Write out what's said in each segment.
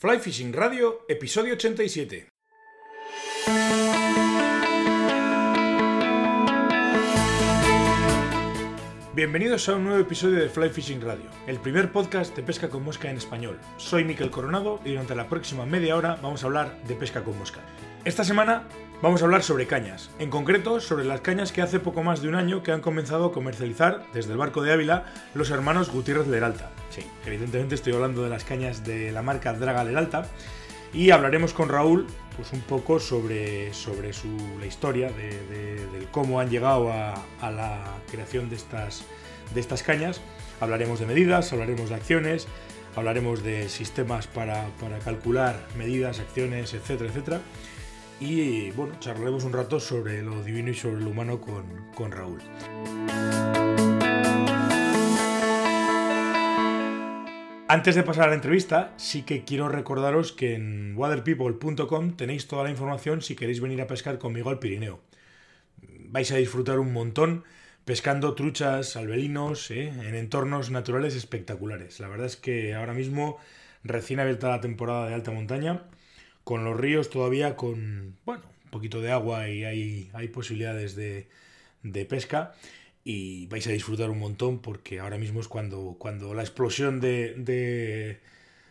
Fly Fishing Radio, episodio 87. Bienvenidos a un nuevo episodio de Fly Fishing Radio, el primer podcast de pesca con mosca en español. Soy Miquel Coronado y durante la próxima media hora vamos a hablar de pesca con mosca. Esta semana vamos a hablar sobre cañas, en concreto sobre las cañas que hace poco más de un año que han comenzado a comercializar desde el barco de Ávila los hermanos Gutiérrez Leralta. Sí, evidentemente estoy hablando de las cañas de la marca Draga Leralta y hablaremos con Raúl pues un poco sobre, sobre su, la historia de, cómo han llegado a, la creación de estas, de estas cañas. Hablaremos de medidas, hablaremos de acciones, hablaremos de sistemas para, para calcular medidas, acciones, etcétera, etcétera. Y bueno, charlaremos un rato sobre lo divino y sobre lo humano con, con Raúl. Antes de pasar a la entrevista, sí que quiero recordaros que en waterpeople.com tenéis toda la información si queréis venir a pescar conmigo al Pirineo. Vais a disfrutar un montón pescando truchas, albelinos, ¿eh? en entornos naturales espectaculares. La verdad es que ahora mismo, recién abierta la temporada de alta montaña, con los ríos todavía con, bueno, un poquito de agua y hay, hay posibilidades de, de pesca y vais a disfrutar un montón porque ahora mismo es cuando, cuando la explosión de,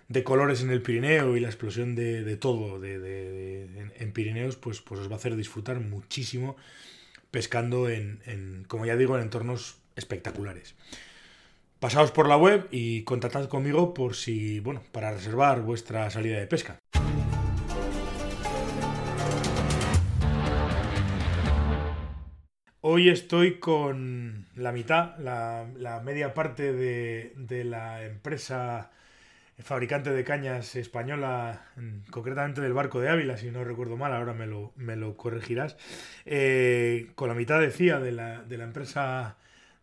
de, colores en el Pirineo y la explosión de, todo de, en, Pirineos, pues, pues os va a hacer disfrutar muchísimo pescando en, como ya digo, en entornos espectaculares. Pasaos por la web y contactad conmigo por si, bueno, para reservar vuestra salida de pesca. Hoy estoy con la mitad, la, media parte de, la empresa fabricante de cañas española, concretamente del barco de Ávila, si no recuerdo mal, ahora me lo, me lo corregirás, eh, con la mitad decía de la, de la empresa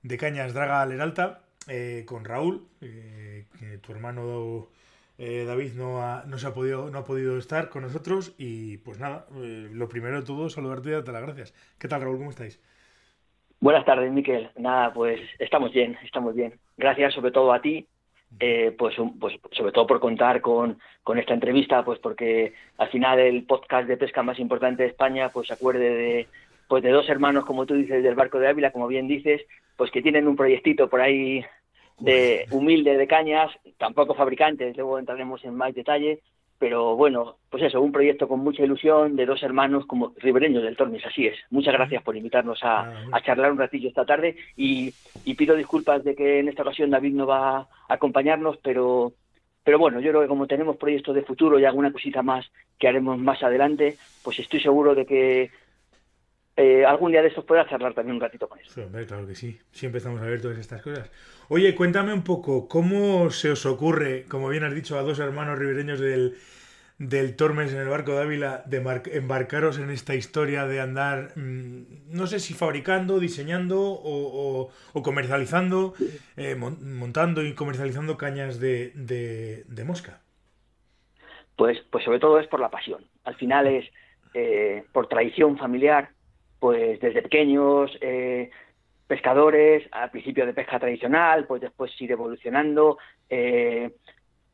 de cañas Draga Leralta, eh, con Raúl, eh, que tu hermano David no no, se ha podido, no ha podido estar con nosotros y pues nada, lo primero de todo, saludarte y darte las gracias. ¿Qué tal Raúl? ¿Cómo estáis? Buenas tardes, Miquel. Nada, pues estamos bien, estamos bien. Gracias sobre todo a ti, eh, pues, pues sobre todo por contar con, con esta entrevista, pues porque al final el podcast de pesca más importante de España, pues se acuerde de, pues de dos hermanos, como tú dices, del barco de Ávila, como bien dices, pues que tienen un proyectito por ahí de humilde de cañas, tampoco fabricantes, luego entraremos en más detalle, pero bueno, pues eso, un proyecto con mucha ilusión de dos hermanos como ribereños del Tormes, así es. Muchas gracias por invitarnos a, a charlar un ratillo esta tarde y, pido disculpas de que en esta ocasión David no va a acompañarnos, pero, pero bueno, yo creo que como tenemos proyectos de futuro y alguna cosita más que haremos más adelante, pues estoy seguro de que eh, algún día de estos pueda charlar también un ratito con eso. claro que sí, siempre estamos abiertos a estas cosas. Oye, cuéntame un poco, ¿cómo se os ocurre, como bien has dicho, a dos hermanos ribereños del, del Tormes en el barco de Ávila, de embarcaros en esta historia de andar, mm, no sé si fabricando, diseñando o, comercializando, eh, montando y comercializando cañas de, de, mosca? Pues, pues sobre todo es por la pasión. Al final es eh, por tradición familiar, pues desde pequeños, eh, pescadores, al principio de pesca tradicional, pues después ir evolucionando, eh,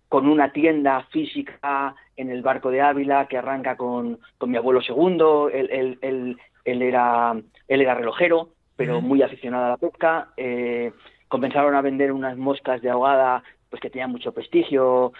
con una tienda física en el barco de Ávila que arranca con, con mi abuelo segundo, él, él, él, él, era, él era relojero, pero muy aficionado a la pesca, eh, comenzaron a vender unas moscas de ahogada pues que tenían mucho prestigio,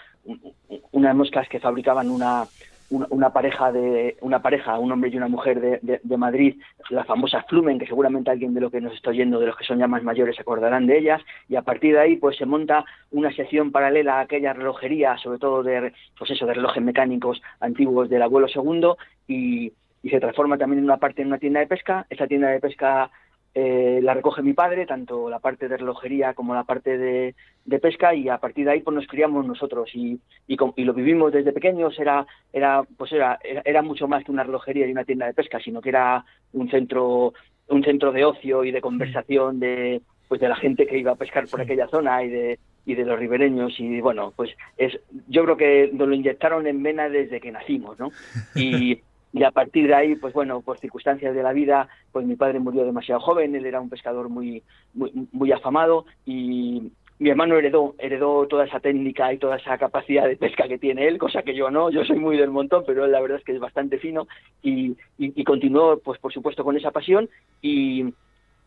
unas moscas que fabricaban una, una, pareja de una pareja, un hombre y una mujer de, de, Madrid, la famosa Flumen, que seguramente alguien de los que nos está oyendo, de los que son ya más mayores, se acordarán de ellas, y a partir de ahí pues se monta una sección paralela a aquella relojería, sobre todo de pues eso, de relojes mecánicos antiguos del abuelo segundo, y, y se transforma también en una parte en una tienda de pesca. Esa tienda de pesca eh, la recoge mi padre, tanto la parte de relojería como la parte de, pesca, y a partir de ahí pues nos criamos nosotros. Y, y, lo vivimos desde pequeños, era, era, pues era, era, mucho más que una relojería y una tienda de pesca, sino que era un centro, un centro de ocio y de conversación de, pues de la gente que iba a pescar por aquella zona y de, y de los ribereños. Y bueno pues es yo creo que nos lo inyectaron en vena desde que nacimos no y y a partir de ahí, pues bueno, por circunstancias de la vida, pues mi padre murió demasiado joven, él era un pescador muy, muy, muy afamado y, mi hermano heredó, heredó toda esa técnica y toda esa capacidad de pesca que tiene él, cosa que yo no, yo soy muy del montón, pero la verdad es que es bastante fino y, y, continuó, pues por supuesto, con esa pasión y,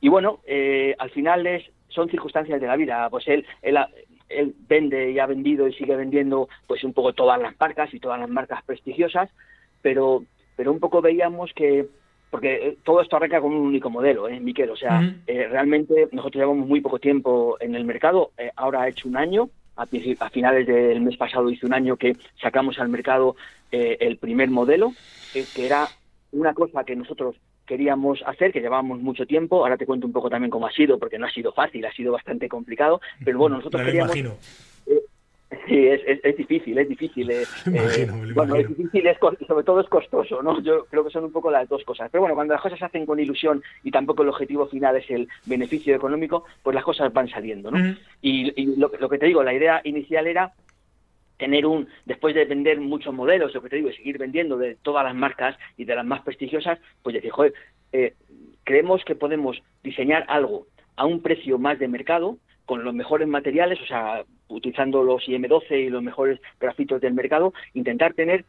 y bueno, eh, al final es, son circunstancias de la vida, pues él, él, él vende y ha vendido y sigue vendiendo pues un poco todas las marcas y todas las marcas prestigiosas, pero, pero un poco veíamos que porque eh, todo esto arranca con un único modelo, ¿eh, Miquel? O sea, eh, realmente nosotros llevamos muy poco tiempo en el mercado, eh, ahora ha hecho un año, a, finales del mes pasado hice un año que sacamos al mercado el primer modelo, que era una cosa que nosotros queríamos hacer, que llevábamos mucho tiempo, ahora te cuento un poco también cómo ha sido, porque no ha sido fácil, ha sido bastante complicado, pero bueno, nosotros queríamos... Sí, es, es, difícil, es difícil. Eh, eh bueno, es difícil y sobre todo es costoso, ¿no? Yo creo que son un poco las dos cosas. Pero bueno, cuando las cosas se hacen con ilusión y tampoco el objetivo final es el beneficio económico, pues las cosas van saliendo, ¿no? Y, lo, que te digo, la idea inicial era tener un, después de vender muchos modelos, lo que te digo, y seguir vendiendo de todas las marcas y de las más prestigiosas, pues decir, joder, eh, creemos que podemos diseñar algo a un precio más de mercado, con los mejores materiales, o sea, utilizando los IM12 y los mejores grafitos del mercado, intentar tener,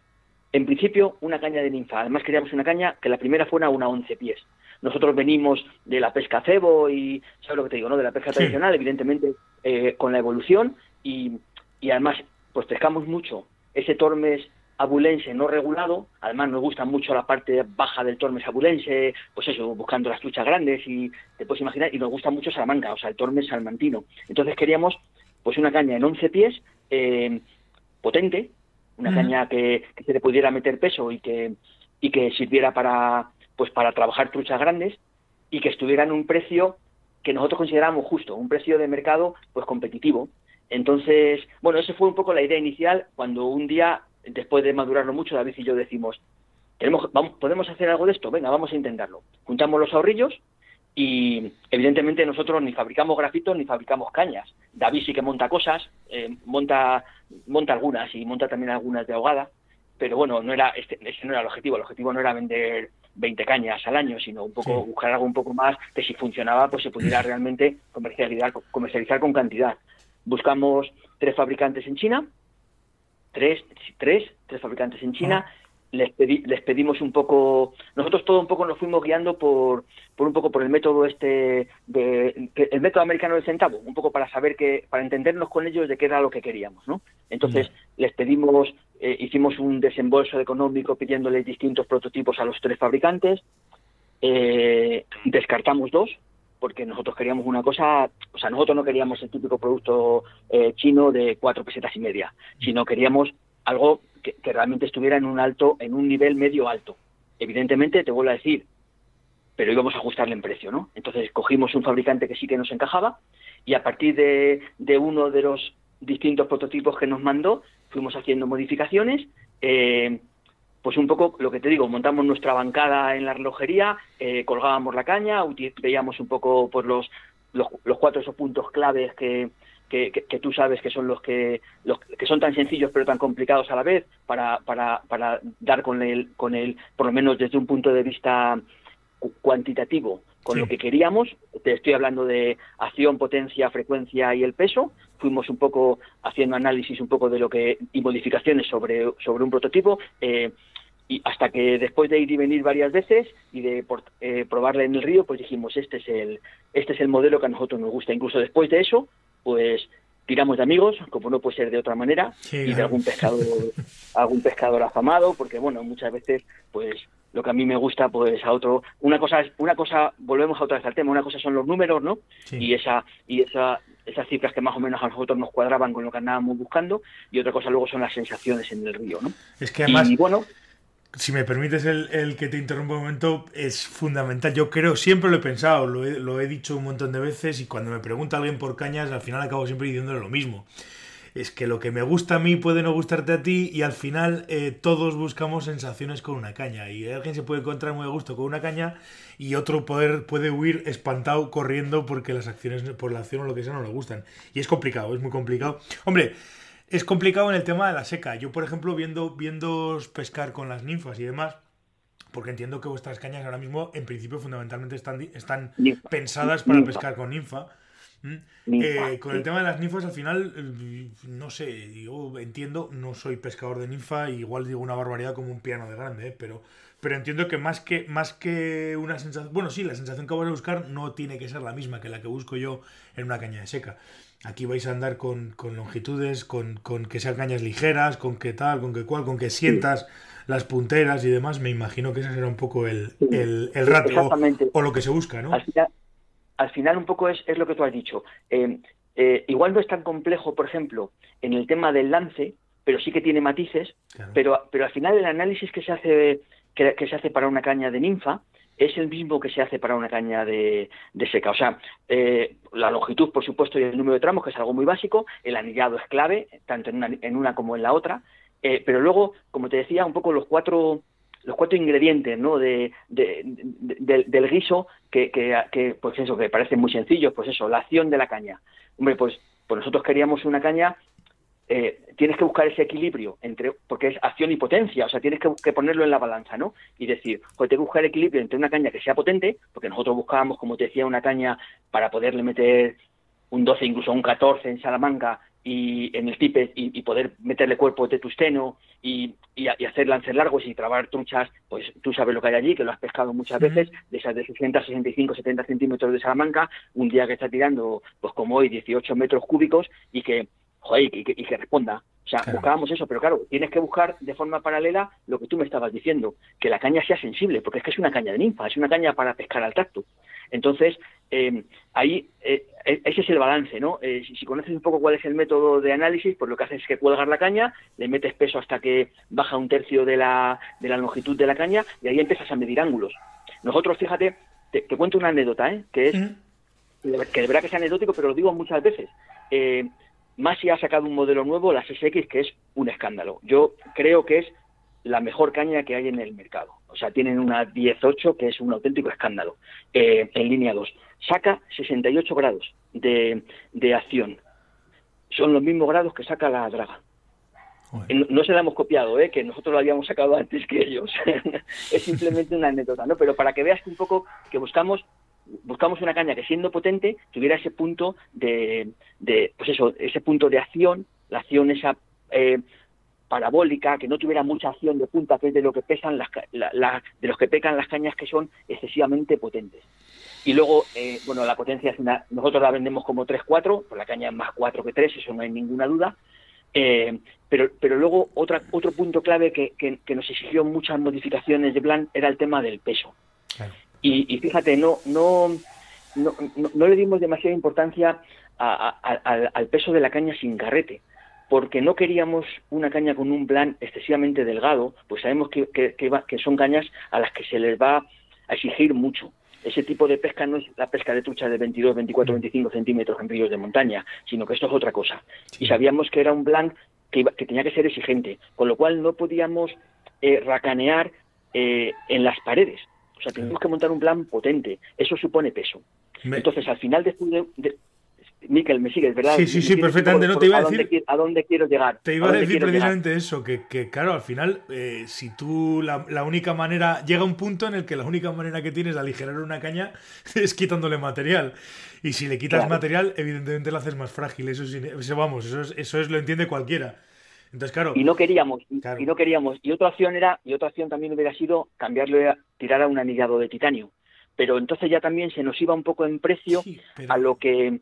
en principio, una caña de ninfa. Además queríamos una caña que la primera fuera una 11 pies. Nosotros venimos de la pesca cebo y, ¿sabes lo que te digo? no De la pesca tradicional, evidentemente, eh, con la evolución y, y además, pues pescamos mucho ese tormes abulense no regulado, además nos gusta mucho la parte baja del Tormes abulense, pues eso, buscando las truchas grandes y te puedes imaginar, y nos gusta mucho Salamanca, o sea, el Tormes salmantino. Entonces queríamos pues una caña en 11 pies, eh, potente, una caña que, se le pudiera meter peso y que, y que sirviera para, pues para trabajar truchas grandes y que estuviera en un precio que nosotros consideramos justo, un precio de mercado pues competitivo. Entonces, bueno, esa fue un poco la idea inicial cuando un día después de madurarlo mucho, David y yo decimos, ¿tenemos, vamos, ¿podemos hacer algo de esto? Venga, vamos a intentarlo. Juntamos los ahorrillos y evidentemente nosotros ni fabricamos grafitos ni fabricamos cañas. David sí que monta cosas, eh, monta, monta algunas y monta también algunas de ahogada, pero bueno, no era este, ese no era el objetivo. El objetivo no era vender 20 cañas al año, sino un poco buscar algo un poco más que si funcionaba pues se pudiera realmente comercializar, comercializar con cantidad. Buscamos tres fabricantes en China, tres, tres, tres fabricantes en China. Les, les pedimos un poco, nosotros todo un poco nos fuimos guiando por, por un poco por el método este, de, el método americano del centavo, un poco para saber que, para entendernos con ellos de qué era lo que queríamos, ¿no? Entonces les pedimos, eh, hicimos un desembolso económico pidiéndoles distintos prototipos a los tres fabricantes, eh, descartamos dos, porque nosotros queríamos una cosa, o sea, nosotros no queríamos el típico producto eh, chino de cuatro pesetas y media, sino queríamos algo que, realmente estuviera en un alto, en un nivel medio alto. Evidentemente, te vuelvo a decir, pero íbamos a ajustarle en precio, ¿no? Entonces cogimos un fabricante que sí que nos encajaba y a partir de, de uno de los distintos prototipos que nos mandó, fuimos haciendo modificaciones. Eh, pues un poco lo que te digo, montamos nuestra bancada en la relojería, eh, colgábamos la caña, veíamos un poco pues los, los, cuatro esos puntos claves que, que, tú sabes que son los que, los que son tan sencillos pero tan complicados a la vez para, para, para dar con el, con el, por lo menos desde un punto de vista cuantitativo, con lo que queríamos. Te estoy hablando de acción, potencia, frecuencia y el peso. Fuimos un poco haciendo análisis un poco de lo que y modificaciones sobre, sobre un prototipo. Eh, y hasta que después de ir y venir varias veces y de eh, probarle en el río, pues dijimos este es el este es el modelo que a nosotros nos gusta. Incluso después de eso, pues tiramos de amigos, como no puede ser de otra manera, y de algún pescador algún pescador afamado, porque bueno muchas veces pues lo que a mí me gusta pues a otro una cosa es una cosa volvemos a otra vez al tema una cosa son los números no y esa y esa esas cifras que más o menos a nosotros nos cuadraban con lo que andábamos buscando y otra cosa luego son las sensaciones en el río no es que además y, bueno si me permites el, que te interrumpa un momento, es fundamental. Yo creo, siempre lo he pensado, lo he, lo he, dicho un montón de veces y cuando me pregunta alguien por cañas, al final acabo siempre diciéndole lo mismo. Es que lo que me gusta a mí puede no gustarte a ti y al final eh, todos buscamos sensaciones con una caña. Y alguien se puede encontrar muy a gusto con una caña y otro poder, puede huir espantado corriendo porque las acciones, por la acción o lo que sea, no le gustan. Y es complicado, es muy complicado. Hombre, es complicado en el tema de la seca. Yo, por ejemplo, viendo, viendo pescar con las ninfas y demás, porque entiendo que vuestras cañas ahora mismo, en principio, fundamentalmente están, están pensadas para pescar con ninfa. Eh, con el tema de las ninfas, al final, eh, no sé, yo entiendo, no soy pescador de ninfa, igual digo una barbaridad como un piano de grande, ¿eh? pero, pero entiendo que más que más que una sensación, bueno, sí, la sensación que voy a buscar no tiene que ser la misma que la que busco yo en una caña de seca. Aquí vais a andar con, longitudes, con, que sean cañas ligeras, con que tal, con que cual, con que sientas las punteras y demás. Me imagino que ese será un poco el, el, rato o, lo que se busca, ¿no? al final un poco es, es lo que tú has dicho. Eh, eh, igual no es tan complejo, por ejemplo, en el tema del lance, pero sí que tiene matices, pero, pero al final el análisis que se hace que, se hace para una caña de ninfa es el mismo que se hace para una caña de, seca. O sea, eh, la longitud, por supuesto, y el número de tramos, que es algo muy básico, el anillado es clave, tanto en una, en una como en la otra, pero luego, como te decía, un poco los cuatro los cuatro ingredientes ¿no? de, del, guiso que, que, pues eso que parecen muy sencillos pues eso la acción de la caña hombre pues pues nosotros queríamos una caña eh, tienes que buscar ese equilibrio entre porque es acción y potencia o sea tienes que, ponerlo en la balanza no y decir pues tengo que buscar equilibrio entre una caña que sea potente porque nosotros buscábamos como te decía una caña para poderle meter un 12 incluso un 14 en Salamanca y en el tipe y, poder meterle cuerpo de tusteno y, y, hacer lances largos y trabar truchas, pues tú sabes lo que hay allí, que lo has pescado muchas veces, de esas de 60, 65, 70 centímetros de Salamanca, un día que está tirando, pues como hoy, 18 metros cúbicos y que, joder, y, que, responda. O sea, buscábamos eso, pero claro, tienes que buscar de forma paralela lo que tú me estabas diciendo, que la caña sea sensible, porque es que es una caña de ninfa, es una caña para pescar al tacto. Entonces, eh, ahí eh, e, ese es el balance, ¿no? Eh, si, conoces un poco cuál es el método de análisis, pues lo que haces es que cuelgas la caña, le metes peso hasta que baja un tercio de la, de la longitud de la caña y ahí empiezas a medir ángulos. Nosotros, fíjate, te, cuento una anécdota, ¿eh? Que es, que de verdad que es anecdótico, pero lo digo muchas veces. Eh, Masi ha sacado un modelo nuevo, la SX, que es un escándalo. Yo creo que es la mejor caña que hay en el mercado. O sea, tienen una 18 que es un auténtico escándalo eh, en línea 2. Saca 68 grados de, de acción. Son los mismos grados que saca la draga. No, se la hemos copiado, ¿eh? que nosotros lo habíamos sacado antes que ellos. es simplemente una anécdota, ¿no? Pero para que veas un poco que buscamos buscamos una caña que siendo potente tuviera ese punto de, de pues eso, ese punto de acción, la acción esa eh, parabólica, que no tuviera mucha acción de punta, que es de lo que pesan las, de los que pecan las cañas que son excesivamente potentes. Y luego, eh, bueno, la potencia es una, nosotros la vendemos como 3-4, pues la caña es más 4 que 3, eso no hay ninguna duda. Eh, pero, pero luego otra, otro punto clave que, que, nos exigió muchas modificaciones de plan era el tema del peso. Y, fíjate, no, no, no, no, le dimos demasiada importancia al peso de la caña sin carrete porque no queríamos una caña con un plan excesivamente delgado, pues sabemos que, que, son cañas a las que se les va a exigir mucho. Ese tipo de pesca no es la pesca de trucha de 22, 24, 25 centímetros en ríos de montaña, sino que esto es otra cosa. Y sabíamos que era un plan que, tenía que ser exigente, con lo cual no podíamos eh, racanear eh, en las paredes. Sea, teníamos que montar un plan potente. Eso supone peso. Entonces, al final de, de, Miquel, me sigues, ¿verdad? Sí, sí, sí, perfectamente. No te iba a, decir. ¿A dónde quiero llegar? Te iba a, decir precisamente eso, que, que, claro, al final, eh, si tú la, la, única manera. Llega un punto en el que la única manera que tienes de aligerar una caña es quitándole material. Y si le quitas material, evidentemente la haces más frágil. Eso, eso vamos, eso es, eso es, lo entiende cualquiera. Entonces, claro. Y no queríamos, y no queríamos. Y otra opción era, y otra opción también hubiera sido cambiarle, tirar a un anillado de titanio. Pero entonces ya también se nos iba un poco en precio a lo que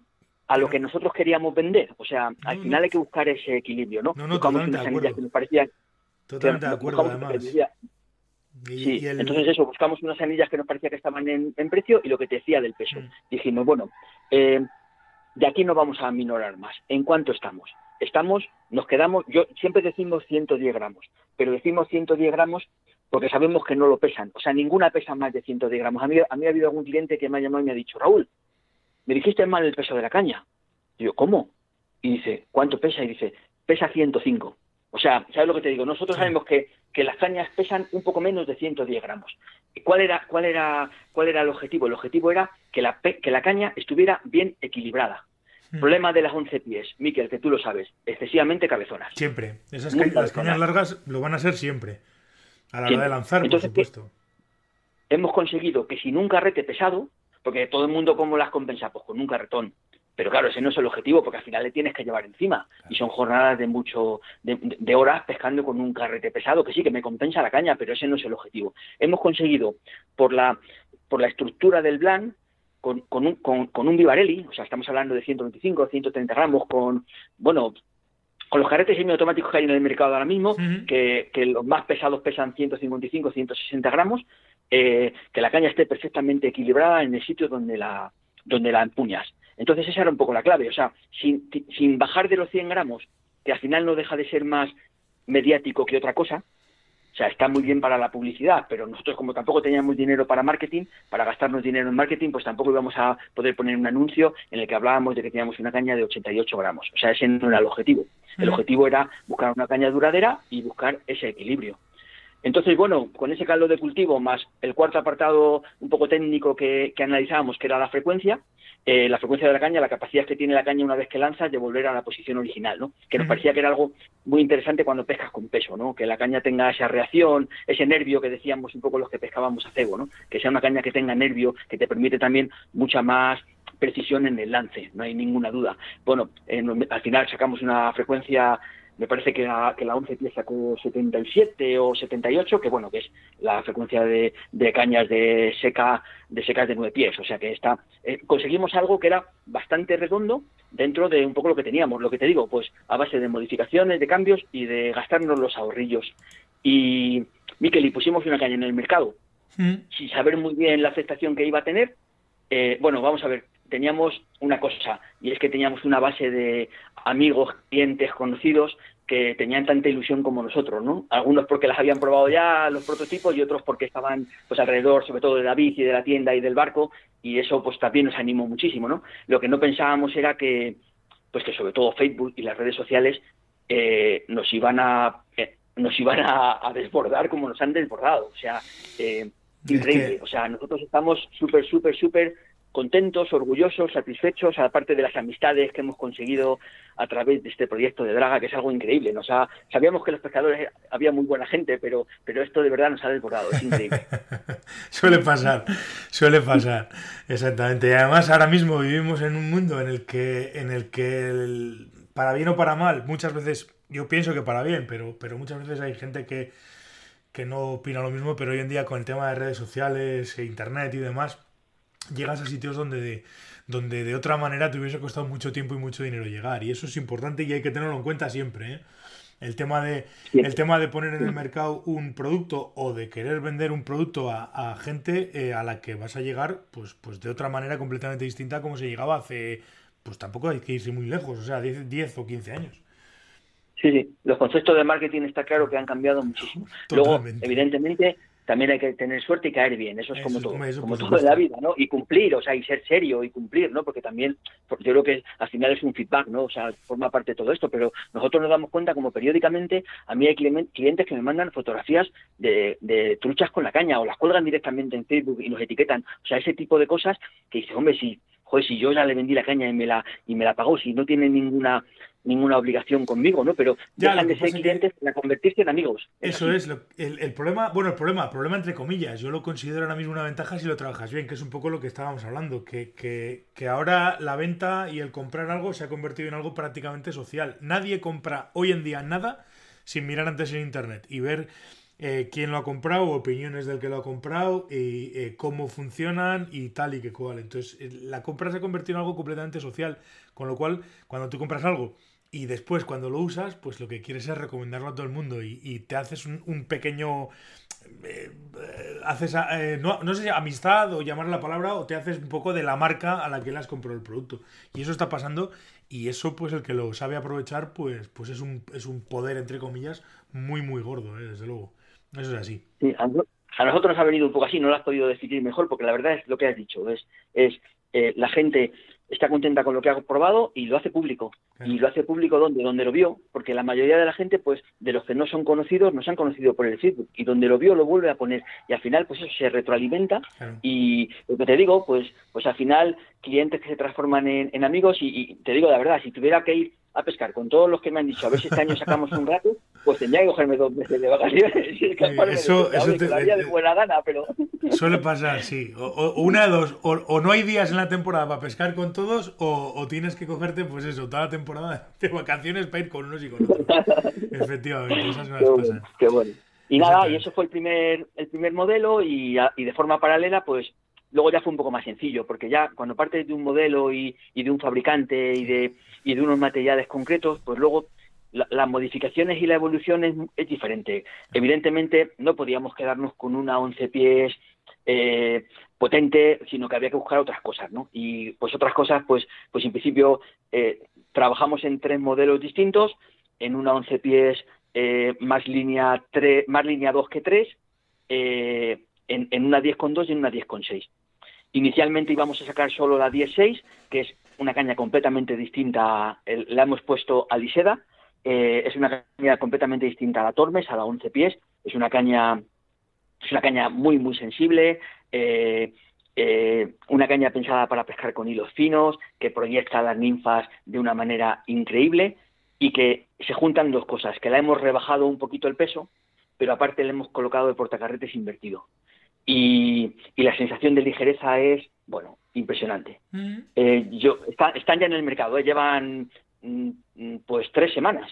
a lo que nosotros queríamos vender. O sea, al final hay que buscar ese equilibrio, ¿no? No, no, totalmente de acuerdo. Que nos parecían, totalmente de acuerdo, además. sí, entonces eso, buscamos unas anillas que nos parecía que estaban en, precio y lo que te decía del peso. Mm. Dijimos, bueno, eh, de aquí no vamos a minorar más. ¿En cuánto estamos? Estamos, nos quedamos, yo siempre decimos 110 gramos, pero decimos 110 gramos porque sabemos que no lo pesan. O sea, ninguna pesa más de 110 gramos. A mí, a mí ha habido algún cliente que me ha llamado y me ha dicho, Raúl, me dijiste mal el peso de la caña. Y yo, ¿cómo? Y dice, ¿cuánto pesa? Y dice, pesa 105. O sea, ¿sabes lo que te digo? Nosotros sabemos que, que las cañas pesan un poco menos de 110 gramos. ¿Cuál era, cuál era, cuál era el objetivo? El objetivo era que la, que la caña estuviera bien equilibrada. Hmm. Problema de las 11 pies, Miquel, que tú lo sabes, excesivamente cabezonas. Siempre. Esas las cañas largas lo van a ser siempre. A la hora de lanzar, por supuesto. Hemos conseguido que sin un carrete pesado, porque todo el mundo, ¿cómo las compensa? Pues con un carretón. Pero claro, ese no es el objetivo, porque al final le tienes que llevar encima. Y son jornadas de mucho, de, horas pescando con un carrete pesado, que sí, que me compensa la caña, pero ese no es el objetivo. Hemos conseguido, por la, por la estructura del blan, con, con, un, con, un Vivarelli, o sea, estamos hablando de 125, 130 gramos, con, bueno, con los carretes semiautomáticos que hay en el mercado ahora mismo, que, que, los más pesados pesan 155, 160 gramos, eh, que la caña esté perfectamente equilibrada en el sitio donde la, donde la empuñas. Entonces esa era un poco la clave, o sea, sin, sin bajar de los 100 gramos, que al final no deja de ser más mediático que otra cosa, o sea, está muy bien para la publicidad, pero nosotros como tampoco teníamos dinero para marketing, para gastarnos dinero en marketing, pues tampoco íbamos a poder poner un anuncio en el que hablábamos de que teníamos una caña de 88 gramos. O sea, ese no era el objetivo. El objetivo era buscar una caña duradera y buscar ese equilibrio. Entonces, bueno, con ese caldo de cultivo más el cuarto apartado un poco técnico que, que analizábamos, que era la frecuencia, eh, la frecuencia de la caña, la capacidad que tiene la caña una vez que lanzas de volver a la posición original, ¿no? Que nos parecía que era algo muy interesante cuando pescas con peso, ¿no? Que la caña tenga esa reacción, ese nervio que decíamos un poco los que pescábamos a cebo, ¿no? Que sea una caña que tenga nervio, que te permite también mucha más precisión en el lance, no hay ninguna duda. Bueno, al final sacamos una frecuencia me parece que la, que la 11 pieza sacó 77 o 78, que bueno, que es la frecuencia de, cañas de seca de secas de nueve pies, o sea que está eh, conseguimos algo que era bastante redondo dentro de un poco lo que teníamos, lo que te digo, pues a base de modificaciones, de cambios y de gastarnos los ahorrillos. Y Miquel, y pusimos una caña en el mercado, mm. sin saber muy bien la aceptación que iba a tener. Eh, bueno, vamos a ver, teníamos una cosa, y es que teníamos una base de amigos, clientes, conocidos, que tenían tanta ilusión como nosotros, ¿no? Algunos porque las habían probado ya los prototipos y otros porque estaban pues alrededor, sobre todo de la bici, de la tienda y del barco, y eso pues también nos animó muchísimo, ¿no? Lo que no pensábamos era que, pues que sobre todo Facebook y las redes sociales eh, nos iban a eh, nos iban a, desbordar como nos han desbordado, o sea, eh, increíble, o sea, nosotros estamos súper, súper, súper contentos, orgullosos, satisfechos, aparte de las amistades que hemos conseguido a través de este proyecto de Draga, que es algo increíble. Nos sabíamos que los pescadores había muy buena gente, pero, pero esto de verdad nos ha desbordado, es increíble. suele pasar, suele pasar, exactamente. Y además ahora mismo vivimos en un mundo en el que, en el que para bien o para mal, muchas veces, yo pienso que para bien, pero, pero muchas veces hay gente que, que no opina lo mismo, pero hoy en día con el tema de redes sociales, e internet y demás, llegas a sitios donde de, donde de otra manera te hubiese costado mucho tiempo y mucho dinero llegar. Y eso es importante y hay que tenerlo en cuenta siempre. ¿eh? El, tema de, el tema de poner en el mercado un producto o de querer vender un producto a, gente eh, a la que vas a llegar pues, pues de otra manera completamente distinta a como se llegaba hace, pues tampoco hay que irse muy lejos, o sea, 10, 10 o 15 años. Sí, sí, los conceptos de marketing está claro que han cambiado muchísimo. Luego, evidentemente, también hay que tener suerte y caer bien, eso es como todo, como todo en la vida, ¿no? Y cumplir, o sea, y ser serio y cumplir, ¿no? Porque también, yo creo que al final es un feedback, ¿no? O sea, forma parte de todo esto, pero nosotros nos damos cuenta como periódicamente, a mí hay clientes que me mandan fotografías de, de truchas con la caña o las cuelgan directamente en Facebook y nos etiquetan, o sea, ese tipo de cosas que dice, hombre, si, joder, si yo ya le vendí la caña y me la, y me la pagó, si no tiene ninguna ninguna obligación conmigo, ¿no? Pero ya, dejan de ser clientes para convertirse en amigos. Eso es, el, problema, bueno, el problema, problema entre comillas, yo lo considero ahora mismo una ventaja si lo trabajas bien, que es un poco lo que estábamos hablando, que, que, que ahora la venta y el comprar algo se ha convertido en algo prácticamente social. Nadie compra hoy en día nada sin mirar antes en internet y ver eh, quién lo ha comprado, opiniones del que lo ha comprado, y eh, cómo funcionan y tal y que cual. Entonces, eh, la compra se ha convertido en algo completamente social, con lo cual, cuando tú compras algo y después cuando lo usas, pues lo que quieres es recomendarlo a todo el mundo y, te haces un, pequeño... Eh, haces, eh, no, no, sé si amistad o llamar la palabra o te haces un poco de la marca a la que le has comprado el producto. Y eso está pasando y eso pues el que lo sabe aprovechar pues, pues es, un, es un poder entre comillas muy muy gordo, eh, desde luego. Eso es así. a nosotros nos ha venido un poco así, no lo has podido decidir mejor porque la verdad es lo que has dicho, es, es la gente está contenta con lo que ha probado y lo hace público. Y lo hace público donde, donde lo vio, porque la mayoría de la gente, pues, de los que no son conocidos, no se han conocido por el Facebook. Y donde lo vio, lo vuelve a poner. Y al final, pues eso se retroalimenta. Y lo que te digo, pues, pues al final, clientes que se transforman en, amigos, y, te digo la verdad, si tuviera que ir a pescar con todos los que me han dicho, a ver si este año sacamos un rato, pues tendría que cogerme dos meses de vacaciones. Y eso, eso te, de buena gana, pero... Suele pasar, sí. O, una, dos, o, no hay días en la temporada para pescar con todos, o, tienes que cogerte, pues eso, toda la temporada de vacaciones para ir con unos y con otros. Efectivamente, esas son las cosas. qué bueno. Y nada, y eso fue el primer, el primer modelo y, y de forma paralela, pues luego ya fue un poco más sencillo, porque ya cuando partes de un modelo y, y de un fabricante y de, y de unos materiales concretos, pues luego las modificaciones y la evolución es, diferente. Evidentemente no podíamos quedarnos con una 11 pies eh, potente, sino que había que buscar otras cosas, ¿no? Y pues otras cosas, pues, pues en principio eh, trabajamos en tres modelos distintos, en una 11 pies eh, más línea 3, más línea 2 que 3, en, en una 10,2 y en una 10,6. Inicialmente íbamos a sacar solo la 10.6, que es una caña completamente distinta, la hemos puesto a Liseda, eh, es una caña completamente distinta a la Tormes, a la 11 pies, es una caña, es una caña muy, muy sensible, eh, eh, una caña pensada para pescar con hilos finos, que proyecta las ninfas de una manera increíble y que se juntan dos cosas, que la hemos rebajado un poquito el peso, pero aparte le hemos colocado el portacarretes invertido. Y, la sensación de ligereza es, bueno, impresionante. Mm. yo, están ya en el mercado, llevan pues tres semanas.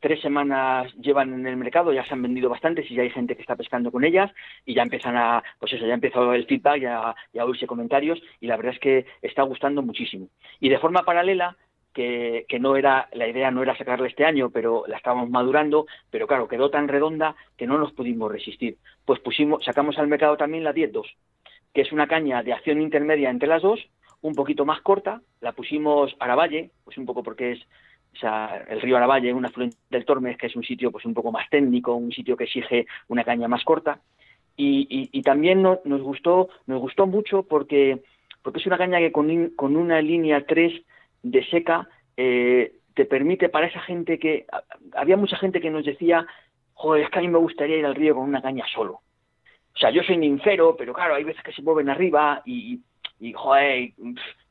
Tres semanas llevan en el mercado, ya se han vendido bastantes y ya hay gente que está pescando con ellas y ya empiezan a, pues eso, ya empezó el feedback, ya, ya oírse comentarios y la verdad es que está gustando muchísimo. Y de forma paralela, que, que, no era, la idea no era sacarla este año, pero la estábamos madurando, pero claro, quedó tan redonda que no nos pudimos resistir. Pues pusimos, sacamos al mercado también la 10-2, que es una caña de acción intermedia entre las dos, un poquito más corta, la pusimos Aravalle, pues un poco porque es el río Aravalle, un afluente del Tormes, que es un sitio pues un poco más técnico, un sitio que exige una caña más corta. Y, y, también nos gustó, nos gustó mucho porque, porque es una caña que con, con una línea 3 de seca eh, te permite para esa gente que... Había mucha gente que nos decía, joder, es que a mí me gustaría ir al río con una caña solo. O sea, yo soy ninfero, pero claro, hay veces que se mueven arriba y, y joder,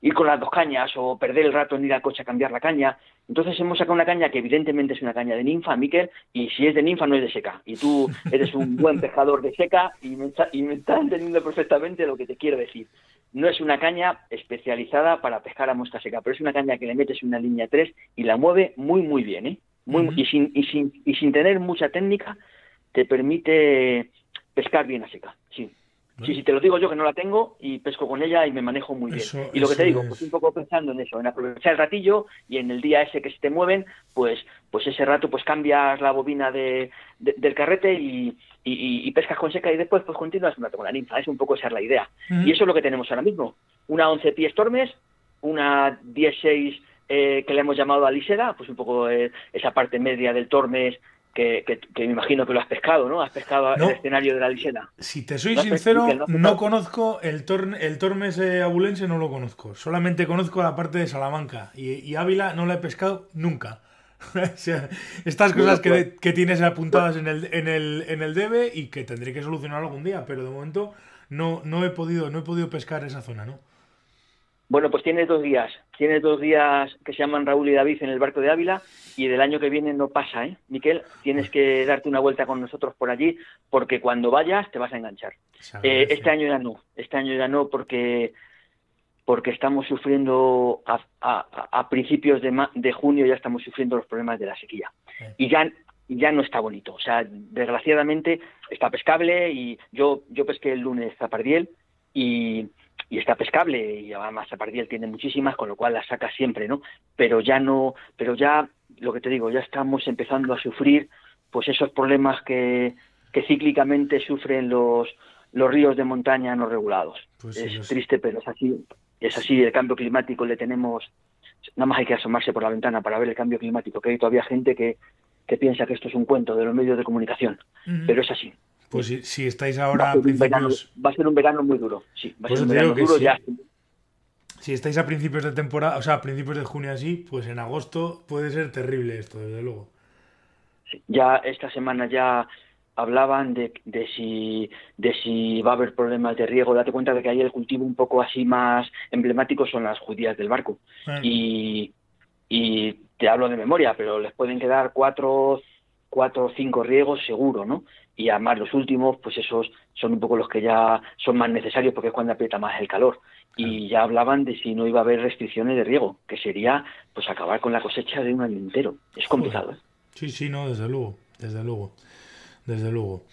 ir con las dos cañas o perder el rato en ir al coche a cambiar la caña. Entonces hemos sacado una caña que evidentemente es una caña de ninfa, Miquel, y si es de ninfa no es de seca. Y tú eres un buen pescador de seca y me, y me estás entendiendo perfectamente lo que te quiero decir. No es una caña especializada para pescar a mosca seca, pero es una caña que le metes una línea 3 y la mueve muy, muy bien. ¿eh? Muy, y, sin, y, sin, y sin tener mucha técnica, te permite pescar bien a seca. Sí. Sí, sí, te lo digo yo que no la tengo y pesco con ella y me manejo muy bien. y lo que te digo, pues un poco pensando en eso, en aprovechar el ratillo y en el día ese que se te mueven, pues pues ese rato pues cambias la bobina de, del carrete y, y, pescas con seca y después pues continúas un rato con la ninfa. Es un poco esa es la idea. Y eso es lo que tenemos ahora mismo. Una 11 pies tormes, una 16 eh, que le hemos llamado alisera, pues un poco eh, esa parte media del tormes que, me imagino que lo has pescado, ¿no? Has pescado el escenario de la Lisena. Si te soy sincero, no, conozco el, el Tormes abulense, no lo conozco. Solamente conozco la parte de Salamanca. Y, Ávila no la he pescado nunca. estas cosas que, pues- que, tienes apuntadas en el, en, el, en el debe y que tendré que solucionar algún día, pero de momento no, no, he podido, no he podido pescar esa zona, ¿no? Bueno, pues tienes dos días. Tienes dos días que se llaman Raúl y David en el barco de Ávila y del año que viene no pasa, ¿eh? Miquel, tienes que darte una vuelta con nosotros por allí porque cuando vayas te vas a enganchar. Eh, este año ya no, este año ya no porque porque estamos sufriendo a, principios de, de, junio ya estamos sufriendo los problemas de la sequía y ya ya no está bonito. O sea, desgraciadamente está pescable y yo yo pesqué el lunes Zapardiel y y está pescable y además Zapardiel tiene muchísimas con lo cual la saca siempre no pero ya no pero ya lo que te digo ya estamos empezando a sufrir pues esos problemas que, que cíclicamente sufren los los ríos de montaña no regulados. Pues es triste pero es así es así el cambio climático le tenemos nada más hay que asomarse por la ventana para ver el cambio climático que hay todavía gente que que piensa que esto es un cuento de los medios de comunicación pero es así pues si, estáis ahora a principios... va a ser un verano muy duro, sí. Va a ser un verano duro si, ya. Si estáis a principios de temporada, o sea, a principios de junio así, pues en agosto puede ser terrible esto, desde luego. ya esta semana ya hablaban de, de, si, de si va a haber problemas de riego. Date cuenta de que ahí el cultivo un poco así más emblemático son las judías del barco. Ah. Y, y te hablo de memoria, pero les pueden quedar cuatro, cuatro o cinco riegos seguro, ¿no? Y además los últimos, pues esos son un poco los que ya son más necesarios porque es cuando aprieta más el calor. Y ya hablaban de si no iba a haber restricciones de riego, que sería pues acabar con la cosecha de un año entero. Es complicado. ¿eh? Sí, sí, no, desde luego, desde luego, desde luego.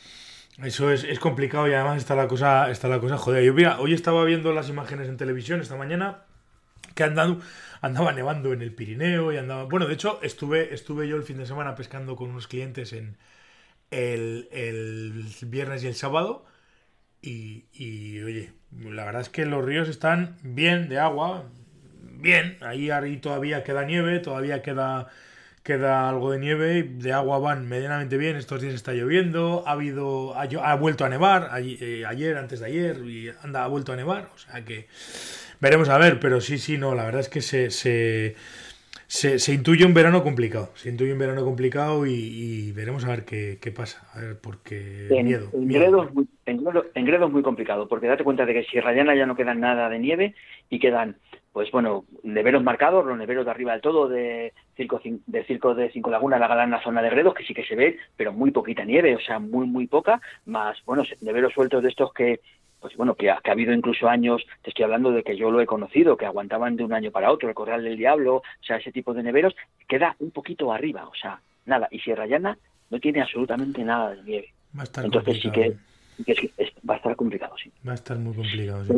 Eso es, es, complicado y además está la cosa, está la cosa joder. Yo mira, hoy estaba viendo las imágenes en televisión esta mañana que andado, andaba nevando en el Pirineo y andaba. Bueno, de hecho, estuve, estuve yo el fin de semana pescando con unos clientes en el, el viernes y el sábado. Y, y, oye, la verdad es que los ríos están bien de agua, bien. Ahí, ahí todavía queda nieve, todavía queda queda algo de nieve, de agua van medianamente bien, estos días está lloviendo, ha habido, ha, vuelto a nevar. Eh, ayer, antes de ayer, y anda, ha vuelto a nevar, o sea que veremos a ver, pero sí, sí, no, la verdad es que se, se, intuye un verano complicado, se intuye un verano complicado y, veremos a ver qué, qué, pasa, a ver, porque en, miedo. En, muy, en, Gredo es muy complicado, porque date cuenta de que Sierra Llana ya no queda nada de nieve y quedan pues bueno, neveros marcados, los neveros de arriba del todo de Circo, de Circo de Cinco Lagunas, la galana zona de Gredos, que sí que se ve, pero muy poquita nieve, o sea, muy, muy poca, más, bueno, neveros sueltos de estos que, pues bueno, que ha, habido incluso años, te estoy hablando de que yo lo he conocido, que aguantaban de un año para otro, el Corral del Diablo, o sea, ese tipo de neveros, queda un poquito arriba, o sea, nada, y Sierra Llana no tiene absolutamente nada de nieve. Va a estar Entonces sí que, va a estar complicado, sí. Va a estar muy complicado, sí.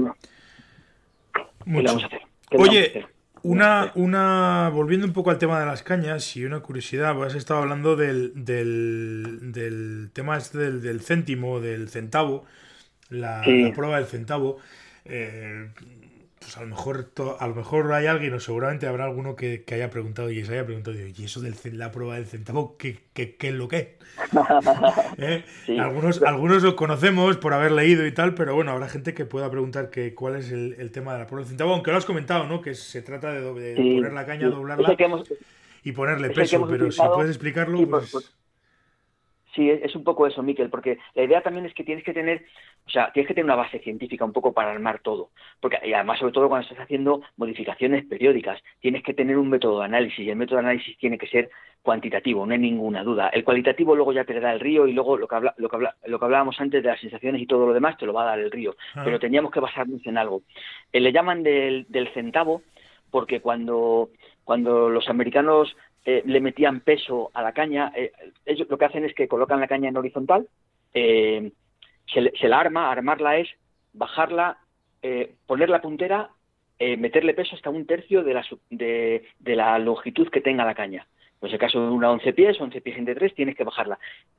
¿Qué vamos a hacer? Oye, una, una, volviendo un poco al tema de las cañas y una curiosidad, has estado hablando del, del, del tema este del, del, céntimo, del centavo, la, prueba del centavo. Eh, pues a lo mejor a lo mejor hay alguien o seguramente habrá alguno que, haya preguntado y se haya preguntado y eso de la prueba del centavo qué, qué, qué es lo que ¿Eh? algunos algunos lo conocemos por haber leído y tal pero bueno habrá gente que pueda preguntar que cuál es el, tema de la prueba del centavo aunque lo has comentado no que se trata de, poner la caña doblarla y ponerle peso pero si puedes explicarlo pues, pues Sí, es un poco eso, Miquel, porque la idea también es que tienes que tener, o sea, tienes que tener una base científica un poco para armar todo. Porque, y además, sobre todo cuando estás haciendo modificaciones periódicas, tienes que tener un método de análisis y el método de análisis tiene que ser cuantitativo, no hay ninguna duda. El cualitativo luego ya te da el río y luego lo que, habla, lo, que lo que hablábamos antes de las sensaciones y todo lo demás te lo va a dar el río. Ah. Pero teníamos que basarnos en algo. Eh, le llaman del, del centavo porque cuando, cuando los americanos eh, le metían peso a la caña. Eh, ellos lo que hacen es que colocan la caña en horizontal, eh, se, la arma, armarla es bajarla, poner la puntera, meterle peso hasta un tercio de la, de, la longitud que tenga la caña. Pues en el caso de una 11 pies, 11 pies entre 3, tienes que bajarla.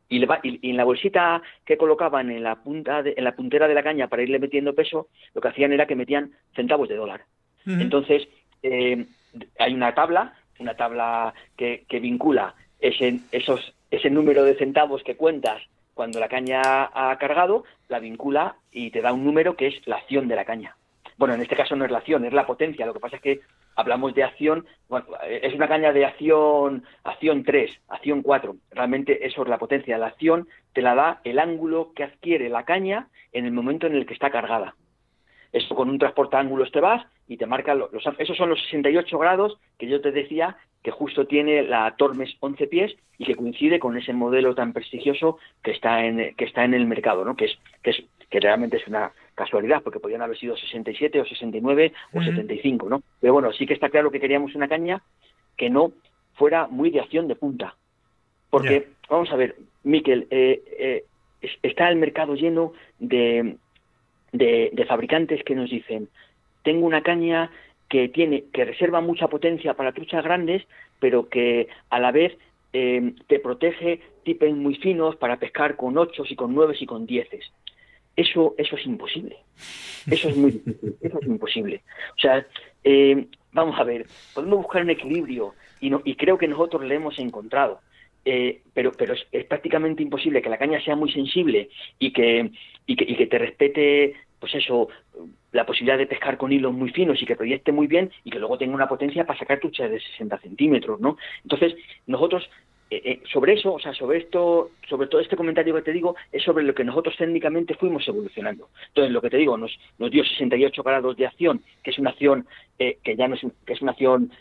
Y, y, en la bolsita que colocaban en la, punta en la puntera de la caña para irle metiendo peso, lo que hacían era que metían centavos de dólar. Entonces, hay una tabla una tabla que, vincula ese, esos, ese número de centavos que cuentas cuando la caña ha cargado, la vincula y te da un número que es la acción de la caña. Bueno, en este caso no es la acción, es la potencia. Lo que pasa es que hablamos de acción, es una caña de acción, acción 3, acción 4. Realmente eso es la potencia. La acción te la da el ángulo que adquiere la caña en el momento en el que está cargada. Eso con un ángulos te vas y te marca los, esos son los 68 grados que yo te decía que justo tiene la Tormes 11 pies y que coincide con ese modelo tan prestigioso que está en que está en el mercado, ¿no? Que es que es que realmente es una casualidad porque podrían haber sido 67 o 69 o 75, ¿no? Pero bueno, sí que está claro que queríamos una caña que no fuera muy de acción de punta. Porque vamos a ver, Miquel, eh, eh, está el mercado lleno de, de fabricantes que nos dicen tengo una caña que tiene que reserva mucha potencia para truchas grandes, pero que a la vez eh, te protege tipos muy finos para pescar con ocho y con nueve y con dieces. Eso, eso es imposible. Eso es muy difícil. Eso es imposible. O sea, eh, vamos a ver, podemos buscar un equilibrio y, no, y creo que nosotros lo hemos encontrado. Eh, pero, pero es, prácticamente imposible que la caña sea muy sensible y que, y que, y que te respete pues eso, la posibilidad de pescar con hilos muy finos y que proyecte muy bien y que luego tenga una potencia para sacar truchas de 60 centímetros, ¿no? Entonces, nosotros eh, eh, sobre eso, o sea, sobre esto, sobre todo este comentario que te digo, es sobre lo que nosotros técnicamente fuimos evolucionando. Entonces, lo que te digo, nos, nos dio 68 grados de acción, que es una acción eh, que ya no es, que es una acción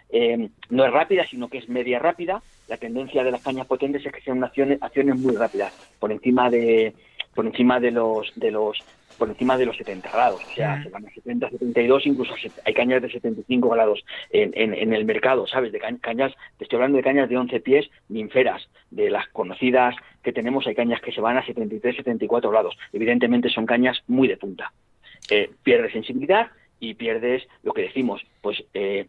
no es rápida, sino que es media rápida. La tendencia de las cañas potentes es que sean acciones, acciones muy rápidas, por encima de por encima de los de los por encima de los 70 grados, o sea, se van a 70, 72, incluso hay cañas de 75 grados en, en, el mercado, ¿sabes? De cañas, te estoy hablando de cañas de 11 pies ninferas, de las conocidas que tenemos, hay cañas que se van a 73, 74 grados. Evidentemente son cañas muy de punta. Eh, pierdes sensibilidad y pierdes lo que decimos, pues eh,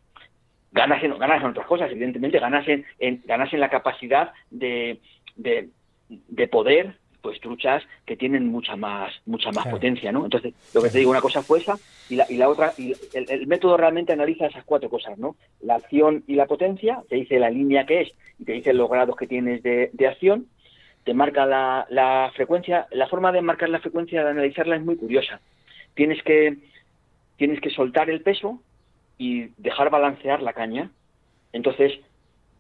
ganas, en, ganas en otras cosas, evidentemente, ganas en, ganas en la capacidad de, de, de poder pues truchas que tienen mucha más mucha más potencia, ¿no? Entonces, lo que te digo, una cosa fue esa y la, y la otra, y el, método realmente analiza esas cuatro cosas, ¿no? La acción y la potencia, te dice la línea que es y te dice los grados que tienes de, acción, te marca la, la, frecuencia, la forma de marcar la frecuencia, de analizarla es muy curiosa. Tienes que, tienes que soltar el peso y dejar balancear la caña. Entonces,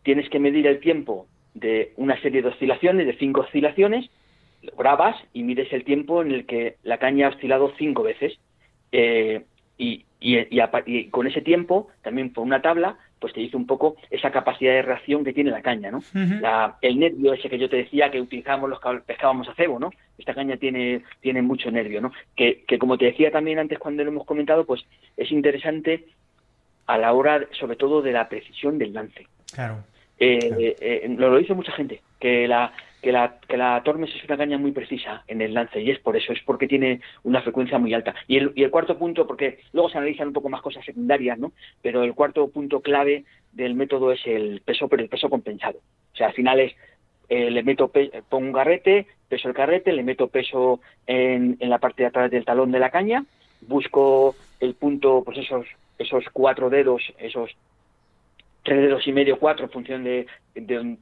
tienes que medir el tiempo de una serie de oscilaciones, de cinco oscilaciones, grabas y mides el tiempo en el que la caña ha oscilado cinco veces. Eh, y, y, con ese tiempo, también por una tabla, pues te dice un poco esa capacidad de reacción que tiene la caña, ¿no? el nervio ese que yo te decía que utilizábamos los que pescábamos a cebo, ¿no? Esta caña tiene, tiene mucho nervio, ¿no? Que, que como te decía también antes cuando lo hemos comentado, pues es interesante a la hora, sobre todo, de la precisión del lance. Claro. Eh, eh, lo, lo dice mucha gente, que la, que la, que la Tormes es una caña muy precisa en el lance y es por eso, es porque tiene una frecuencia muy alta. Y el, y el cuarto punto, porque luego se analizan un poco más cosas secundarias, ¿no? Pero el cuarto punto clave del método es el peso, pero el peso compensado. O sea, al final es, eh, le meto, pongo un carrete, peso el carrete, le meto peso en, en la parte de atrás del talón de la caña, busco el punto, pues esos, esos cuatro dedos, esos tres dedos y medio, cuatro, en función de,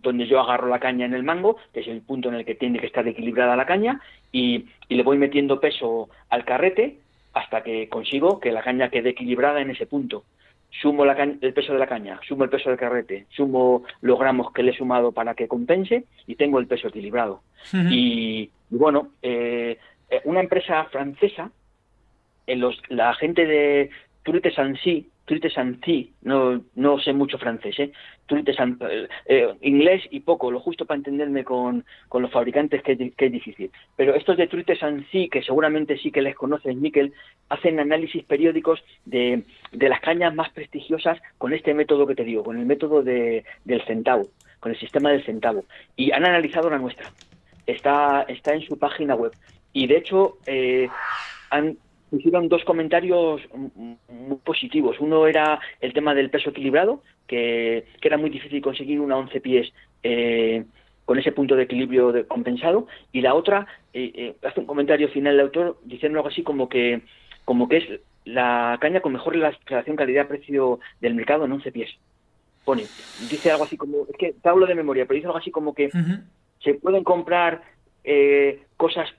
donde yo agarro la caña en el mango, que es el punto en el que tiene que estar equilibrada la caña, y, le voy metiendo peso al carrete hasta que consigo que la caña quede equilibrada en ese punto. Sumo la el peso de la caña, sumo el peso del carrete, sumo los gramos que le he sumado para que compense y tengo el peso equilibrado. y, bueno, eh, eh, una empresa francesa, en los, la gente de Turite Sancy, Truite Santi, no, no sé mucho francés, ¿eh? eh, eh, inglés y poco, lo justo para entenderme con, con los fabricantes que, es difícil. Pero estos de Truite Santi, que seguramente sí que les conoces, Miquel, hacen análisis periódicos de, de las cañas más prestigiosas con este método que te digo, con el método de, del centavo, con el sistema del centavo. Y han analizado la nuestra. Está, está en su página web. Y de hecho, eh, han hicieron dos comentarios muy positivos. Uno era el tema del peso equilibrado, que, era muy difícil conseguir una 11 pies eh, con ese punto de equilibrio compensado. Y la otra, eh, eh, hace un comentario final el autor diciendo algo así como que, como que es la caña con mejor relación calidad-precio del mercado en 11 pies. Pone, dice algo así como, es que te hablo de memoria, pero dice algo así como que se pueden comprar cosas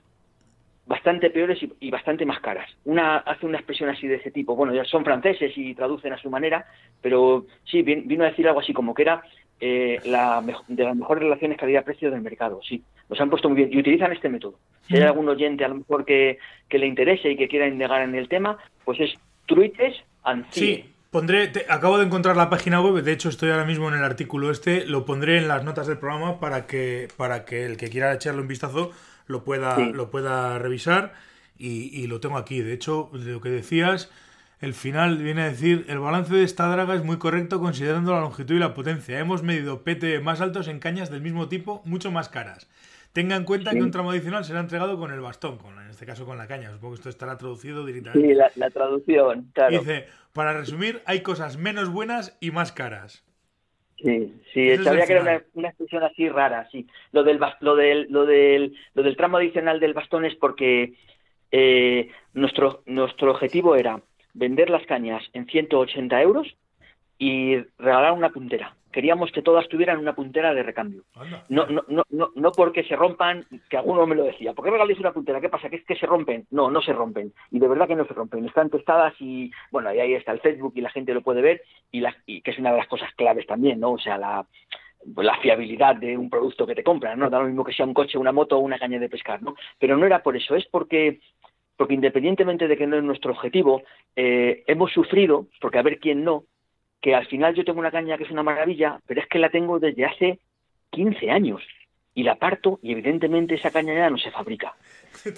bastante peores y, bastante más caras. Una hace una expresión así de ese tipo. Bueno, ya son franceses y traducen a su manera, pero sí, vino a decir algo así como que era eh, la de las mejores relaciones calidad-precio del mercado. Sí, los han puesto muy bien y utilizan este método. Si hay algún oyente a lo mejor que, le interese y que quiera indagar en el tema, pues es Truites and Sí. Pondré, acabo de encontrar la página web, de hecho estoy ahora mismo en el artículo este, lo pondré en las notas del programa para que, para que el que quiera echarle un vistazo lo pueda, lo pueda revisar y, lo tengo aquí. De hecho, de lo que decías, el final viene a decir, el balance de esta draga es muy correcto considerando la longitud y la potencia. Hemos medido PT más altos en cañas del mismo tipo, mucho más caras. Tenga en cuenta que un tramo adicional será entregado con el bastón, con, en este caso con la caña. Supongo que esto estará traducido directamente. Sí, la, traducción, claro. Dice, para resumir, hay cosas menos buenas y más caras. Sí, sí, sabía que era una, expresión así rara, sí. Lo del, lo del, lo del, lo del tramo adicional del bastón es porque eh, nuestro, nuestro objetivo era vender las cañas en 180 euros y regalar una puntera queríamos que todas tuvieran una puntera de recambio. No, no, no, no, no porque se rompan, que alguno me lo decía, ¿por qué regaléis una puntera? ¿Qué pasa? ¿Que es que se rompen? No, no se rompen. Y de verdad que no se rompen. Están testadas y, bueno, ahí está el Facebook y la gente lo puede ver, y, la, y que es una de las cosas claves también, ¿no? O sea, la, la fiabilidad de un producto que te compran, ¿no? Da lo mismo que sea un coche, una moto o una caña de pescar, ¿no? Pero no era por eso, es porque porque independientemente de que no es nuestro objetivo, eh, hemos sufrido, porque a ver quién no, que al final yo tengo una caña que es una maravilla, pero es que la tengo desde hace 15 años y la parto y evidentemente esa caña ya no se fabrica.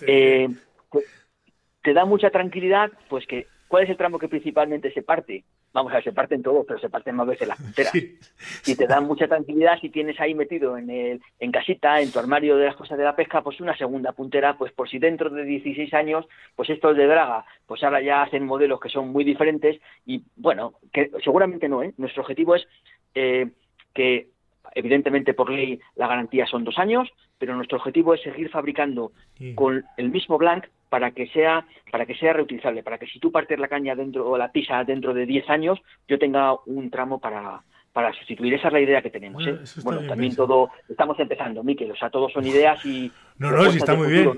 Eh, te da mucha tranquilidad, pues que ¿cuál es el tramo que principalmente se parte? Vamos a ver, se parten todos, pero se parten más veces las punteras. Y te da mucha tranquilidad si tienes ahí metido en el en casita, en tu armario de las cosas de la pesca, pues una segunda puntera, pues por si dentro de 16 años, pues estos de draga, pues ahora ya hacen modelos que son muy diferentes y bueno, que seguramente no, ¿eh? Nuestro objetivo es eh, que evidentemente por ley la garantía son dos años, pero nuestro objetivo es seguir fabricando con el mismo blank para que sea para que sea reutilizable, para que si tú partes la caña dentro o la pisa dentro de 10 años, yo tenga un tramo para para sustituir. Esa es la idea que tenemos. ¿eh? Bueno, también todo estamos empezando, Miquel, o sea, todos son ideas y No, no, sí está muy bien.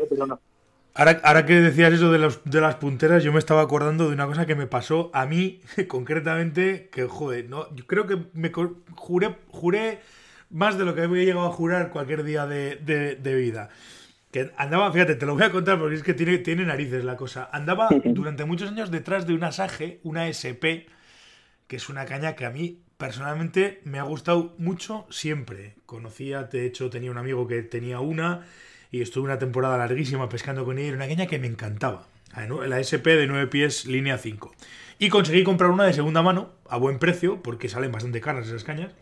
Ahora, ahora que decías eso de, los, de las punteras, yo me estaba acordando de una cosa que me pasó a mí concretamente, que joder, no, yo creo que me juré, juré más de lo que he llegado a jurar cualquier día de, vida. Que andaba, fíjate, te lo voy a contar porque es que tiene, tiene narices la cosa. Andaba durante muchos años detrás de una Sage, una SP, que es una caña que a mí personalmente me ha gustado mucho siempre. Conocía, de hecho, tenía un amigo que tenía una y estuve una temporada larguísima pescando con ella. Era una caña que me encantaba. La SP de 9 pies, línea 5. Y conseguí comprar una de segunda mano a buen precio, porque salen bastante caras esas cañas.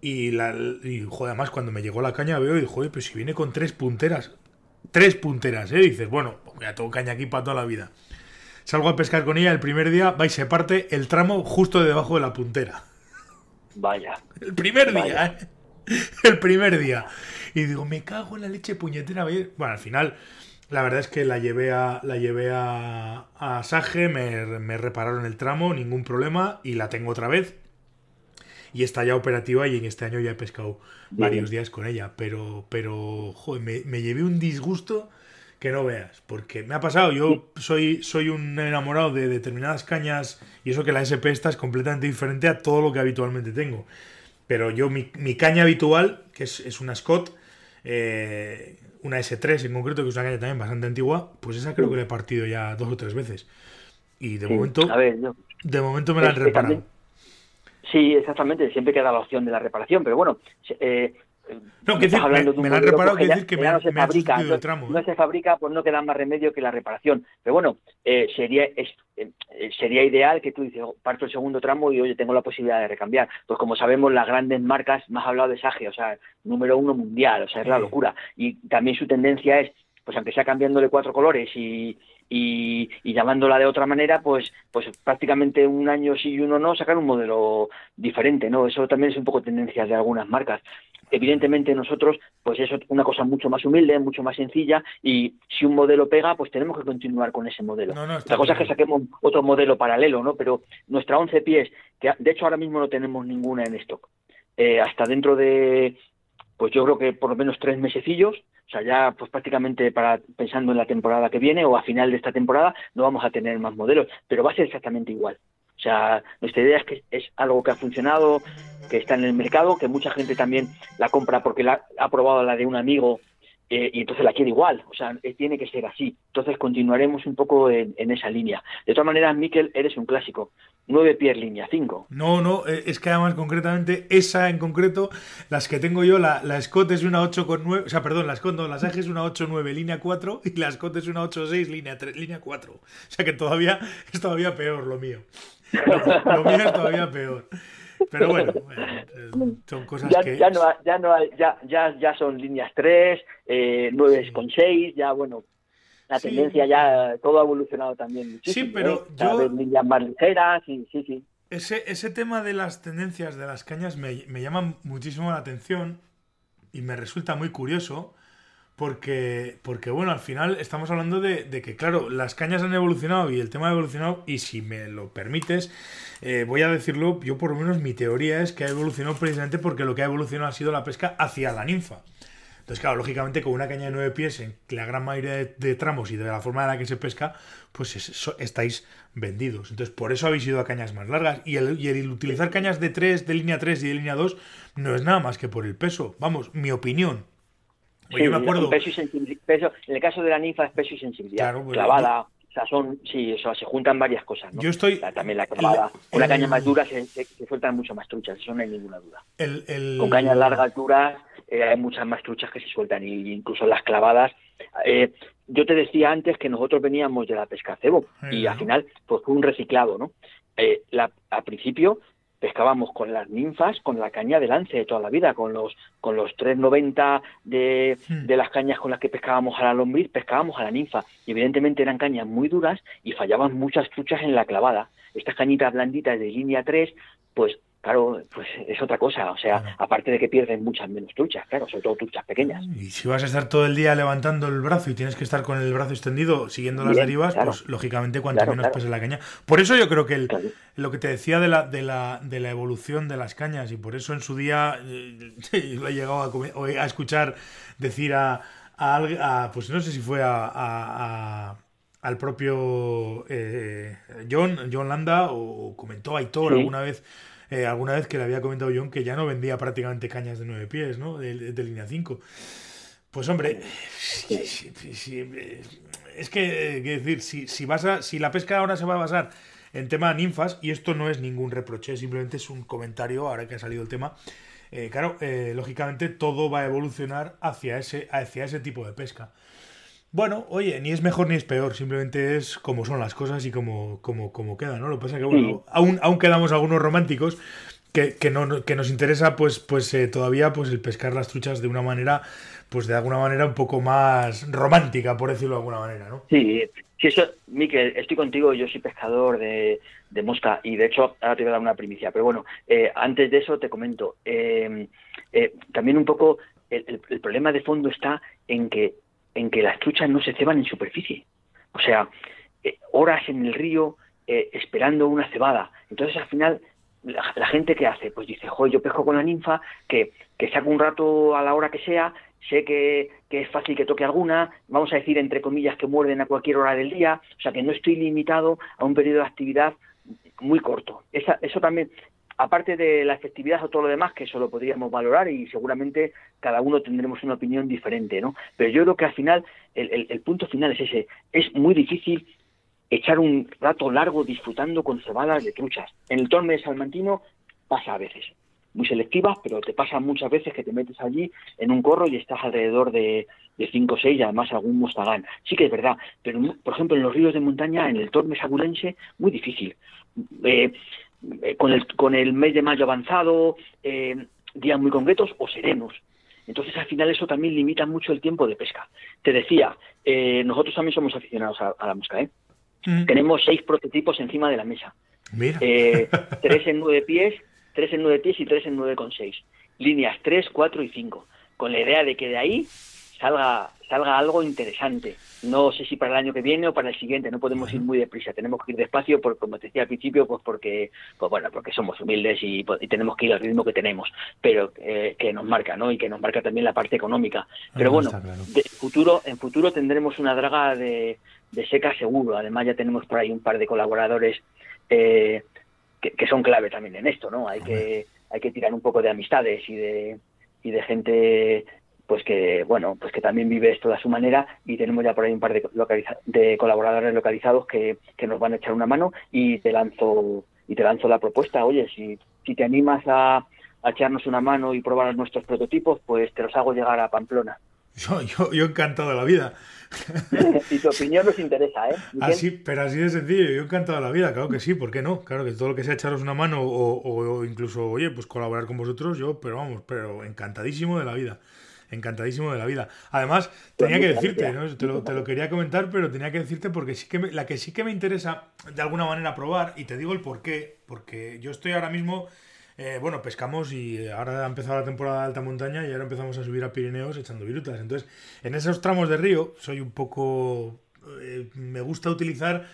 Y, la, joder, además cuando me llegó la caña veo y digo, joder, pero si viene con tres punteras. Tres punteras, ¿eh? dices, bueno, pues ya tengo caña aquí para toda la vida. Salgo a pescar con ella el primer día, va y se parte el tramo justo debajo de la puntera. Vaya. El primer día, ¿eh? El primer día. Y digo, me cago en la leche puñetera. Bueno, al final, la verdad es que la llevé a, la llevé a, a Sage, me, me repararon el tramo, ningún problema, y la tengo otra vez y está ya operativa y en este año ya he pescado varios días con ella. Pero, pero joder, me, llevé un disgusto que no veas, porque me ha pasado, yo soy, soy un enamorado de determinadas cañas y eso que la SP esta es completamente diferente a todo lo que habitualmente tengo. Pero yo, mi, caña habitual, que es, una Scott, eh, una S3 en concreto, que es una caña también bastante antigua, pues esa creo que la he partido ya dos o tres veces. Y de momento, de momento me la han reparado. Sí, exactamente, siempre queda la opción de la reparación, pero bueno, eh, no, que hablando me, la han reparado, que, decir que me, no se fabrica, el tramo, no, ¿eh? se fabrica, pues no queda más remedio que la reparación. Pero bueno, eh, sería eh, sería ideal que tú dices, oh, parto el segundo tramo y oye, tengo la posibilidad de recambiar. Pues como sabemos, las grandes marcas, más hablado de Sage, o sea, número uno mundial, o sea, es la locura. Y también su tendencia es, pues aunque sea cambiándole cuatro colores y, y, llamándola de otra manera, pues, pues prácticamente un año sí y uno no, sacar un modelo diferente, ¿no? Eso también es un poco tendencia de algunas marcas. Evidentemente nosotros, pues es una cosa mucho más humilde, mucho más sencilla, y si un modelo pega, pues tenemos que continuar con ese modelo. la cosa es que saquemos otro modelo paralelo, ¿no? Pero nuestra 11 pies, que de hecho ahora mismo no tenemos ninguna en stock, eh, hasta dentro de, pues yo creo que por lo menos tres mesecillos, o sea, ya pues prácticamente para pensando en la temporada que viene o a final de esta temporada no vamos a tener más modelos, pero va a ser exactamente igual. O sea, nuestra idea es que es algo que ha funcionado, que está en el mercado, que mucha gente también la compra porque la, ha probado la de un amigo eh, y entonces la quiere igual, o sea, eh, tiene que ser así. Entonces continuaremos un poco en, esa línea. De todas maneras, Miquel, eres un clásico. Nueve pies línea, cinco. No, no, eh, es que además concretamente, esa en concreto, las que tengo yo, la, la Scott es una 8,9, o sea, perdón, la Scott no, la Sage es una 8,9 línea 4 y la Scott es una 8,6 línea, 3, línea 4. O sea que todavía es todavía peor lo mío. lo mío es todavía peor. Pero bueno, son cosas ya, que... Ya, no, ya, no ya, ya, ya son líneas 3, eh, 9 con 6, ya bueno, la tendencia ya, todo ha evolucionado también muchísimo. Sí, pero ¿eh? yo... líneas más ligeras, sí, sí, sí. Ese, ese tema de las tendencias de las cañas me, me llama muchísimo la atención y me resulta muy curioso porque, porque bueno, al final estamos hablando de, que, claro, las cañas han evolucionado y el tema ha evolucionado, y si me lo permites, eh, voy a decirlo, yo por lo menos mi teoría es que ha evolucionado precisamente porque lo que ha evolucionado ha sido la pesca hacia la ninfa. Entonces, claro, lógicamente con una caña de nueve pies, en la gran mayoría de, tramos y de la forma en la que se pesca, pues estáis vendidos. Entonces, por eso habéis ido a cañas más largas. Y el, y el utilizar cañas de 3, de línea 3 y de línea 2 no es nada más que por el peso. Vamos, mi opinión. Yo me acuerdo... Peso y peso, en el caso de la ninfa es peso y sensibilidad. Claro, pues, clavada. O sea, son, sí, o sea, se juntan varias cosas. ¿no? Yo estoy. también la clavada. Con la caña más dura se, se, sueltan mucho más truchas, eso no hay ninguna duda. Con cañas largas, duras, eh, hay muchas más truchas que se sueltan, y incluso las clavadas. Eh, yo te decía antes que nosotros veníamos de la pesca cebo y al final pues fue un reciclado, ¿no? Eh, la, al principio pescábamos con las ninfas, con la caña de lance de toda la vida, con los con los 3.90 de, hmm. de las cañas con las que pescábamos a la lombriz, pescábamos a la ninfa. Y evidentemente eran cañas muy duras y fallaban muchas truchas en la clavada. Estas cañitas blanditas de línea 3, pues claro, pues es otra cosa. O sea, aparte de que pierden muchas menos truchas, claro, sobre todo truchas pequeñas. Y si vas a estar todo el día levantando el brazo y tienes que estar con el brazo extendido siguiendo las derivas, pues lógicamente cuanto menos pese la caña. Por eso yo creo que el, lo que te decía de la, de, la, de la evolución de las cañas, y por eso en su día eh, lo he llegado a, a escuchar decir a, a, pues no sé si fue a, al propio eh, John, John Landa o comentó a Aitor alguna vez eh, alguna vez que le había comentado John que ya no vendía prácticamente cañas de 9 pies, ¿no? De, línea 5. Pues hombre, es que, decir, si, si, vas a, si la pesca ahora se va a basar en tema de ninfas, y esto no es ningún reproche, simplemente es un comentario ahora que ha salido el tema, eh, claro, eh, lógicamente todo va a evolucionar hacia ese, hacia ese tipo de pesca. Bueno, oye, ni es mejor ni es peor, simplemente es como son las cosas y como, como, como quedan, ¿no? Lo que pasa es que, bueno, aún, aún quedamos algunos románticos que, que, no, que nos interesa, pues, pues eh, todavía, pues el pescar las truchas de una manera, pues de alguna manera un poco más romántica, por decirlo de alguna manera, ¿no? Sí, sí, eso, Miquel, estoy contigo, yo soy pescador de, de mosca y de hecho ahora te voy a dar una primicia, pero bueno, eh, antes de eso te comento, eh, también un poco el, el problema de fondo está en que en que las truchas no se ceban en superficie. O sea, eh, horas en el río eh, esperando una cebada. Entonces, al final, la, gente que hace, pues dice, joder, yo pesco con la ninfa, que, que saco un rato a la hora que sea, sé que, que, es fácil que toque alguna, vamos a decir, entre comillas, que muerden a cualquier hora del día, o sea, que no estoy limitado a un periodo de actividad muy corto. Esa, eso también, aparte de la efectividad o todo lo demás, que eso lo podríamos valorar y seguramente cada uno tendremos una opinión diferente, ¿no? Pero yo creo que al final, el, punto final es ese, es muy difícil echar un rato largo disfrutando con cebadas de truchas. En el torme de salmantino pasa a veces, muy selectivas, pero te pasa muchas veces que te metes allí en un corro y estás alrededor de, de 5 o 6 y además algún mostagán. Sí que es verdad, pero por ejemplo en los ríos de montaña, en el torme sagulense, muy difícil. Eh, eh, con, el, con el mes de mayo avanzado, eh, días muy concretos o serenos. Entonces, al final, eso también limita mucho el tiempo de pesca. Te decía, eh, nosotros también somos aficionados a, la mosca. ¿eh? Mm. Tenemos seis prototipos encima de la mesa. Mira. tres en nueve pies, tres en nueve pies y tres en nueve con seis. Líneas tres, cuatro y cinco. Con la idea de que de ahí salga, salga algo interesante. No sé si para el año que viene o para el siguiente, no podemos ir muy deprisa, tenemos que ir despacio, por, como te decía al principio, pues porque, pues bueno, porque somos humildes y, pues, tenemos que ir al ritmo que tenemos, pero eh, que nos marca, ¿no? Y que nos marca también la parte económica. Pero bueno, de futuro, en futuro tendremos una draga de, de seca seguro. Además ya tenemos por ahí un par de colaboradores eh, que, que, son clave también en esto, ¿no? Hay que, hay que tirar un poco de amistades y de, y de gente pues que bueno pues que también vive esto a su manera y tenemos ya por ahí un par de, de colaboradores localizados que, que, nos van a echar una mano y te lanzo y te lanzo la propuesta oye si, si te animas a, a echarnos una mano y probar nuestros prototipos pues te los hago llegar a Pamplona yo, yo, yo encantado de la vida. y tu opinión nos interesa, ¿eh? Así, pero así de sencillo, yo encantado de la vida, claro que sí, ¿por qué no? Claro que todo lo que sea echaros una mano o, o, incluso, oye, pues colaborar con vosotros, yo, pero vamos, pero encantadísimo de la vida encantadísimo de la vida. Además, tenía que decirte, ¿no? te, lo, te lo, quería comentar, pero tenía que decirte porque sí que la que sí que me interesa de alguna manera probar, y te digo el por qué, porque yo estoy ahora mismo, eh, bueno, pescamos y ahora ha empezado la temporada de alta montaña y ahora empezamos a subir a Pirineos echando virutas. Entonces, en esos tramos de río soy un poco... Eh, me gusta utilizar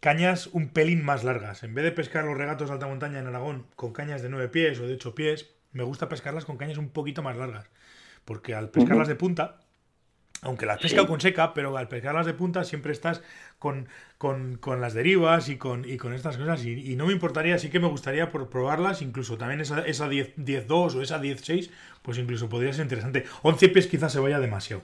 cañas un pelín más largas. En vez de pescar los regatos de alta montaña en Aragón con cañas de 9 pies o de 8 pies, me gusta pescarlas con cañas un poquito más largas porque al pescarlas de punta, aunque las pesca con seca, pero al pescarlas de punta siempre estás con, con, con las derivas y con, y con estas cosas. Y, no me importaría, sí que me gustaría por probarlas, incluso también esa, esa 10-2 o esa 10-6, pues incluso podría ser interesante. 11 pies quizás se vaya demasiado.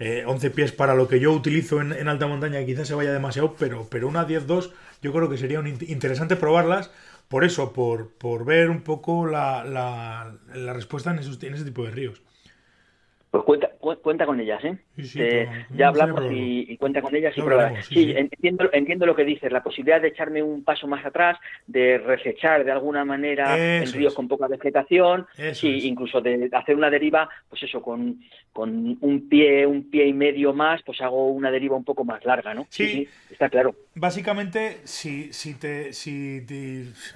11 eh, pies para lo que yo utilizo en, en, alta montaña quizás se vaya demasiado, pero, pero una 10-2 yo creo que sería un interesante probarlas. Por eso, por, por ver un poco la, la, la respuesta en, esos, en ese tipo de ríos. Pues cuenta, cuenta con ellas, ¿eh? eh ya hablamos y, cuenta con ellas y Sí, entiendo, entiendo lo que dices, la posibilidad de echarme un paso más atrás, de resechar de alguna manera en ríos con poca vegetación, sí, incluso de hacer una deriva, pues eso, con, con un pie, un pie y medio más, pues hago una deriva un poco más larga, ¿no? Sí, está claro. Básicamente, si, si te, si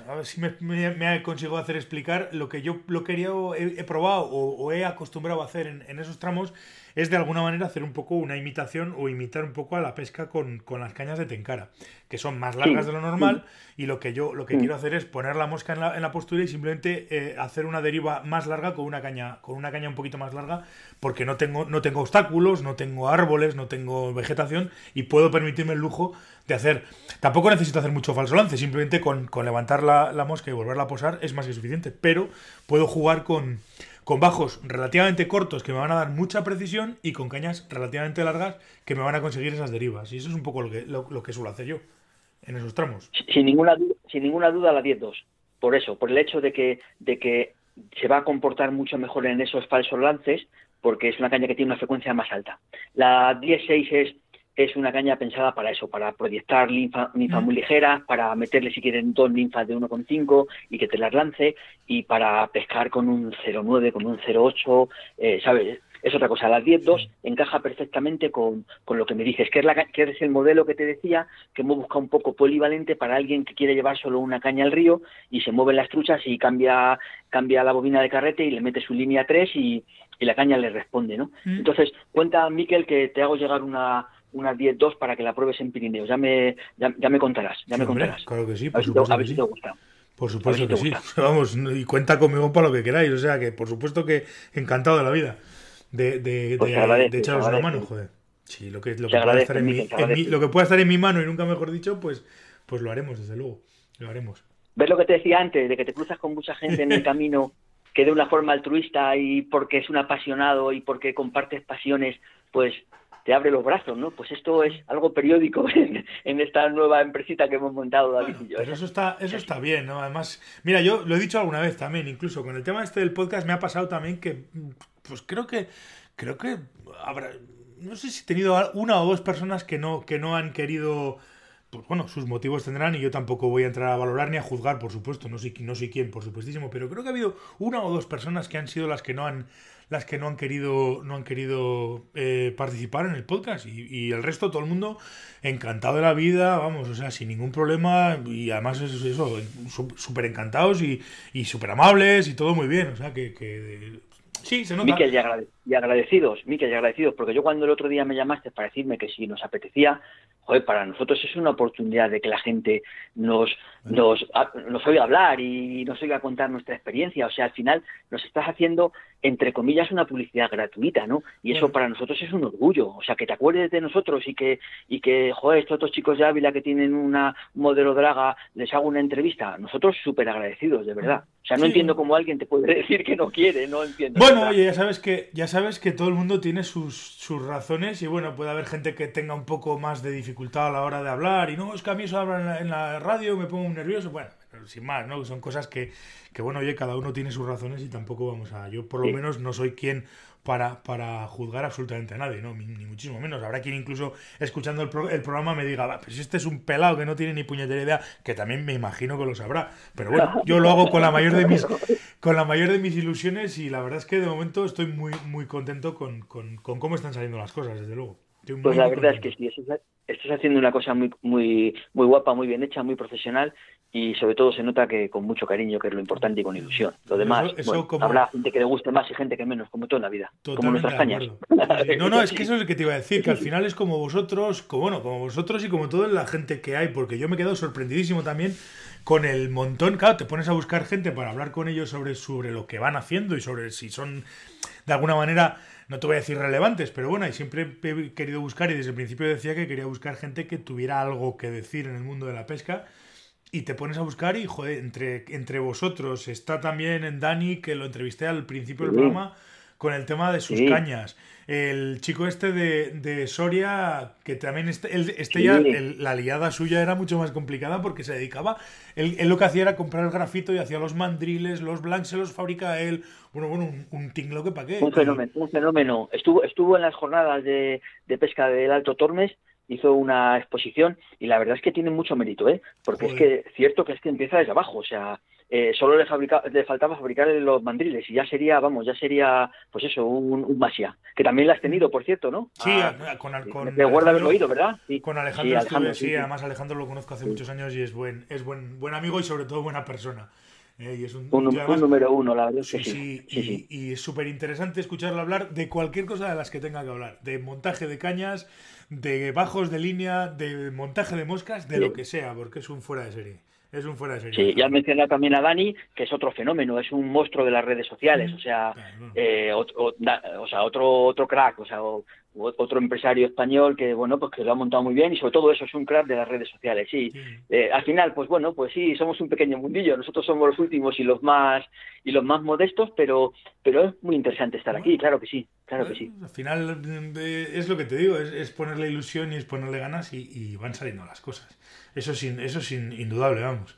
a ver si me, me, consigo hacer explicar lo que yo lo quería he, he probado o, he acostumbrado a hacer en, en esos tramos es de alguna manera hacer un poco una imitación o imitar un poco a la pesca con, las cañas de tenkara, que son más largas de lo normal y lo que yo lo que quiero hacer es poner la mosca en la, en la postura y simplemente eh, hacer una deriva más larga con una caña con una caña un poquito más larga porque no tengo no tengo obstáculos, no tengo árboles, no tengo vegetación y puedo permitirme el lujo de hacer. Tampoco necesito hacer mucho falso lance, simplemente con, con levantar la, la mosca y volverla a posar es más que suficiente, pero puedo jugar con con bajos relativamente cortos que me van a dar mucha precisión y con cañas relativamente largas que me van a conseguir esas derivas. Y eso es un poco lo que, lo, que suelo hacer yo en esos tramos. Sin ninguna, sin ninguna duda la 10-2. Por eso, por el hecho de que, de que se va a comportar mucho mejor en esos falsos lances porque es una caña que tiene una frecuencia más alta. La 10-6 es es una caña pensada para eso, para proyectar linfa, muy ligera, para meterle si quieren dos linfas de 1,5 y que te las lance, y para pescar con un 0,9, con un 0,8, eh, ¿sabes? Es otra cosa. La 10.2 encaja perfectamente con, con, lo que me dices, que es, la, que es el modelo que te decía, que hemos buscado un poco polivalente para alguien que quiere llevar solo una caña al río y se mueven las truchas y cambia, cambia la bobina de carrete y le mete su línea 3 y, y la caña le responde, ¿no? Mm. Entonces, cuenta, Miquel, que te hago llegar una, unas 10-2 para que la pruebes en Pirineos. Ya me, ya, me contarás, ya me contarás. Claro que sí, por supuesto. te gusta. Por supuesto que sí. Vamos, y cuenta conmigo para lo que queráis. O sea que, por supuesto que encantado de la vida de, de, pues de, echaros una mano, joder. Sí, lo que, lo que, pueda estar en mi, lo que pueda estar en mi mano y nunca mejor dicho, pues, pues lo haremos, desde luego. Lo haremos. ¿Ves lo que te decía antes? De que te cruzas con mucha gente en el camino que de una forma altruista y porque es un apasionado y porque compartes pasiones, pues te abre los brazos, ¿no? Pues esto es algo periódico en, esta nueva empresita que hemos montado David y yo. Pero eso está, eso está bien, ¿no? Además, mira, yo lo he dicho alguna vez también, incluso con el tema este del podcast me ha pasado también que, pues creo que, creo que habrá, no sé si he tenido una o dos personas que no, que no han querido pues bueno, sus motivos tendrán y yo tampoco voy a entrar a valorar ni a juzgar, por supuesto, no sé, no sé quién, por supuestísimo, pero creo que ha habido una o dos personas que han sido las que no han las que no han querido, no han querido eh, participar en el podcast. Y, el resto, todo el mundo encantado de la vida, vamos, o sea, sin ningún problema. Y además es eso, súper encantados y, y súper amables y todo muy bien, o sea, que, sí, se nota. Miquel, y, agradecidos, Miquel, y agradecidos, porque yo cuando el otro día me llamaste para decirme que si nos apetecía joder, para nosotros es una oportunidad de que la gente nos, nos, nos oiga hablar y nos oiga contar nuestra experiencia. O sea, al final nos estás haciendo, entre comillas, una publicidad gratuita, ¿no? Y eso para nosotros es un orgullo. O sea, que te acuerdes de nosotros y que, y que joder, estos otros chicos de Ávila que tienen una modelo draga, les hago una entrevista. Nosotros súper agradecidos, de verdad. Sea, no entiendo cómo alguien te puede decir que no quiere, no entiendo. Bueno, oye, ya sabes que, ya sabes que todo el mundo tiene sus, sus razones y bueno, puede haber gente que tenga un poco más de dificultad a la hora de hablar y no, es que a mí eso habla en la, radio, me pongo nervioso, bueno, sin más, ¿no? Son cosas que, que, bueno, oye, cada uno tiene sus razones y tampoco vamos a... Yo por lo menos no soy quien para, para juzgar absolutamente a nadie, ¿no? Ni, muchísimo menos. Habrá quien incluso escuchando el, el programa me diga, va, pero si este es un pelado que no tiene ni puñetera idea, que también me imagino que lo sabrá. Pero bueno, yo lo hago con la mayor de mis, con la mayor de mis ilusiones y la verdad es que de momento estoy muy, muy contento con, con, con cómo están saliendo las cosas, desde luego. Pues la verdad es que sí, estás haciendo una cosa muy, muy, muy guapa, muy bien hecha, muy profesional y sobre todo se nota que con mucho cariño, que es lo importante y con ilusión. Lo demás, habrá gente que le guste más y gente que menos, como toda la vida, como nuestras cañas. No, no, es que eso es lo que te iba a decir, que al final es como vosotros, como, bueno, como vosotros y como toda la gente que hay, porque yo me he quedado sorprendidísimo también con el montón, claro, te pones a buscar gente para hablar con ellos sobre, sobre lo que van haciendo y sobre si son de alguna manera, no te voy a decir relevantes, pero bueno, y siempre he querido buscar y desde el principio decía que quería buscar gente que tuviera algo que decir en el mundo de la pesca. Y te pones a buscar y, joder, entre, entre vosotros está también en Dani, que lo entrevisté al principio del programa, con el tema de sus cañas. El chico este de, Soria, que también este, este ya, la liada suya era mucho más complicada porque se dedicaba, él, lo que hacía era comprar el grafito y hacía los mandriles, los blancs se los fabrica él, bueno, bueno, un, un tinglo que pa' qué. Un fenómeno, un fenómeno. Estuvo, estuvo en las jornadas de, de pesca del Alto Tormes hizo una exposición y la verdad es que tiene mucho mérito, ¿eh? Porque es que cierto que es que empieza desde abajo, o sea, eh, solo le, le faltaba fabricar los mandriles y ya sería, vamos, ya sería, pues eso, un, un masia, que también lo has tenido, por cierto, ¿no? Sí, con, con Te guarda haberlo oído, ¿verdad? Sí. Con Alejandro, sí, además Alejandro lo conozco hace muchos años y es buen, es buen, buen amigo y sobre todo buena persona. Eh, y es un, número uno, la verdad. Sí, sí, sí, y, es súper interesante escucharlo hablar de cualquier cosa de las que tenga que hablar. De montaje de cañas, de bajos de línea, de montaje de moscas, de lo que sea, porque es un fuera de serie. Es un fuera de serie. Sí, ya mencionado también a Dani, que es otro fenómeno, es un monstruo de las redes sociales, o sea, eh, o, sea otro, otro crack, o sea, otro empresario español que bueno pues que lo ha montado muy bien y sobre todo eso es un crack de las redes sociales sí, eh, al final pues bueno pues sí somos un pequeño mundillo. Nosotros somos los últimos y los más y los más modestos pero pero es muy interesante estar aquí claro que sí claro que sí. Al final es lo que te digo es, ponerle ilusión y es ponerle ganas y, van saliendo las cosas. Eso sin eso es indudable vamos.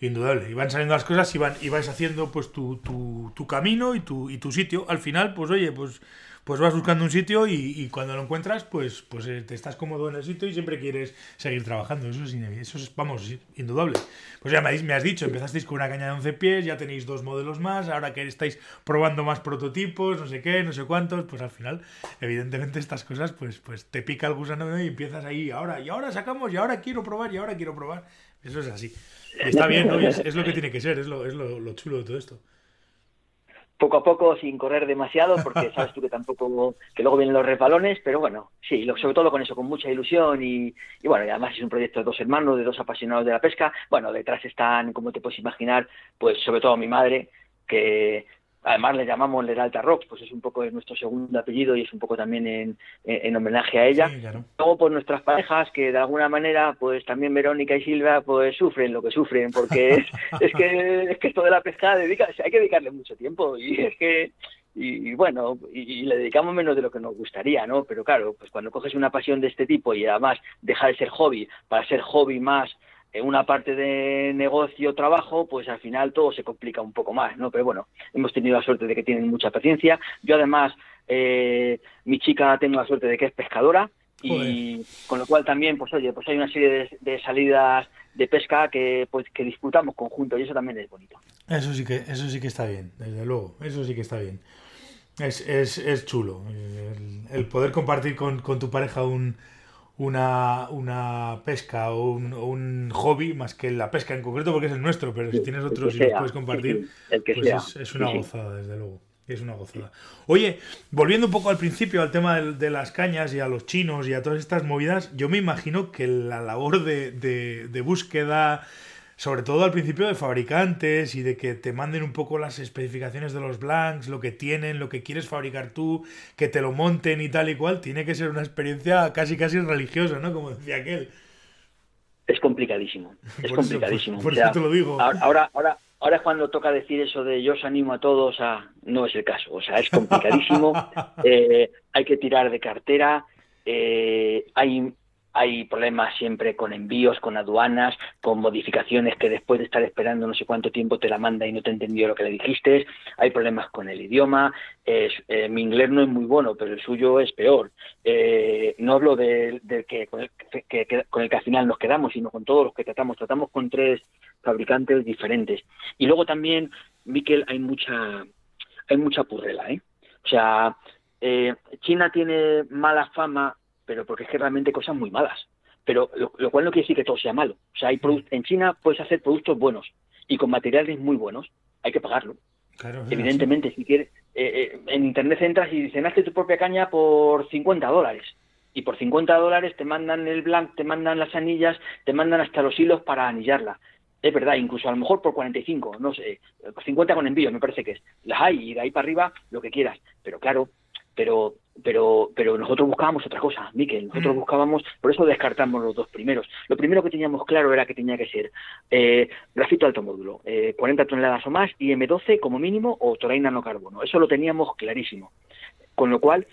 Indudable. Y van saliendo las cosas y van y vais haciendo pues tu, tu, tu camino y tu y tu sitio. Al final pues oye pues pues vas buscando un sitio y, cuando lo encuentras, pues, pues eh, te estás cómodo en el sitio y siempre quieres seguir trabajando. Eso es, eso es vamos, indudable. Pues ya me, has dicho, empezasteis con una caña de 11 pies, ya tenéis dos modelos más, ahora que estáis probando más prototipos, no sé qué, no sé cuántos, pues al final, evidentemente estas cosas, pues, pues te pica el gusano y empiezas ahí, ahora, y ahora sacamos, y ahora quiero probar, y ahora quiero probar. Eso es así. está bien, ¿no? es, lo que tiene que ser, es lo, es lo chulo de todo esto poco a poco sin correr demasiado porque sabes tú que tampoco que luego vienen los resbalones pero bueno sí sobre todo con eso con mucha ilusión y, y bueno y además es un proyecto de dos hermanos de dos apasionados de la pesca. Bueno detrás están como te puedes imaginar pues sobre todo mi madre que además le llamamos Leralta Rocks, pues es un poco nuestro segundo apellido y es un poco también en, en, homenaje a ella. Luego, pues nuestras parejas, que de alguna manera, pues también Verónica y Silvia, pues sufren lo que sufren, porque es, es que es que esto de la pesca dedica, hay que dedicarle mucho tiempo y es que y, bueno, y, le dedicamos menos de lo que nos gustaría, ¿no? Pero claro, pues cuando coges una pasión de este tipo y además deja de ser hobby para ser hobby más una parte de negocio, trabajo, pues al final todo se complica un poco más, ¿no? Pero bueno, hemos tenido la suerte de que tienen mucha paciencia. Yo además, eh, mi chica tengo la suerte de que es pescadora y con lo cual también, pues oye, pues hay una serie de, salidas de pesca que pues que disfrutamos conjuntos y eso también es bonito. Eso sí que eso sí que está bien, desde luego, eso sí que está bien. Es, es, es chulo el, poder compartir con, con tu pareja un una, una pesca o un, hobby más que la pesca en concreto porque es el nuestro, pero si tienes otros y los puedes compartir, pues es, una gozada, desde luego. Es una gozada. Oye, volviendo un poco al principio, al tema de, las cañas y a los chinos y a todas estas movidas, yo me imagino que la labor de, de, de búsqueda sobre todo al principio de fabricantes y de que te manden un poco las especificaciones de los blanks, lo que tienen, lo que quieres fabricar tú, que te lo monten y tal y cual, tiene que ser una experiencia casi casi religiosa, ¿no? Como decía aquel. Es complicadísimo, es complicadísimo. por, eso te lo digo. Ahora, ahora, ahora es cuando toca decir eso de yo os animo a todos a... No es el caso, o sea, es complicadísimo, eh, hay que tirar de cartera, eh, hay hay problemas siempre con envíos, con aduanas, con modificaciones que después de estar esperando no sé cuánto tiempo te la manda y no te entendió lo que le dijiste, hay problemas con el idioma, eh, mi inglés no es muy bueno, pero el suyo es peor. Eh, no hablo del que, con el que, con el que al final nos quedamos, sino con todos los que tratamos. Tratamos con tres fabricantes diferentes. Y luego también, Miquel, hay mucha, hay mucha purrela, ¿eh? O sea, eh, China tiene mala fama pero porque es que realmente hay cosas muy malas. Pero lo, cual no quiere decir que todo sea malo. O sea, hay en China puedes hacer productos buenos y con materiales muy buenos. Hay que pagarlo. Evidentemente, si quieres, eh, eh, en Internet entras y dicen, hazte tu propia caña por 50 dólares. Y por 50 dólares te mandan el blanc, te mandan las anillas, te mandan hasta los hilos para anillarla. es verdad, incluso a lo mejor por 45, no sé, 50 con envío, me parece que es. Las hay y de ahí para arriba lo que quieras. Pero claro, pero pero pero nosotros buscábamos otra cosa, Miquel, nosotros mm. buscábamos, por eso descartamos los dos primeros. Lo primero que teníamos claro era que tenía que ser eh, grafito alto módulo, eh, 40 toneladas o más, y M12 como mínimo o toraina no carbono. Eso lo teníamos clarísimo. Con lo cual,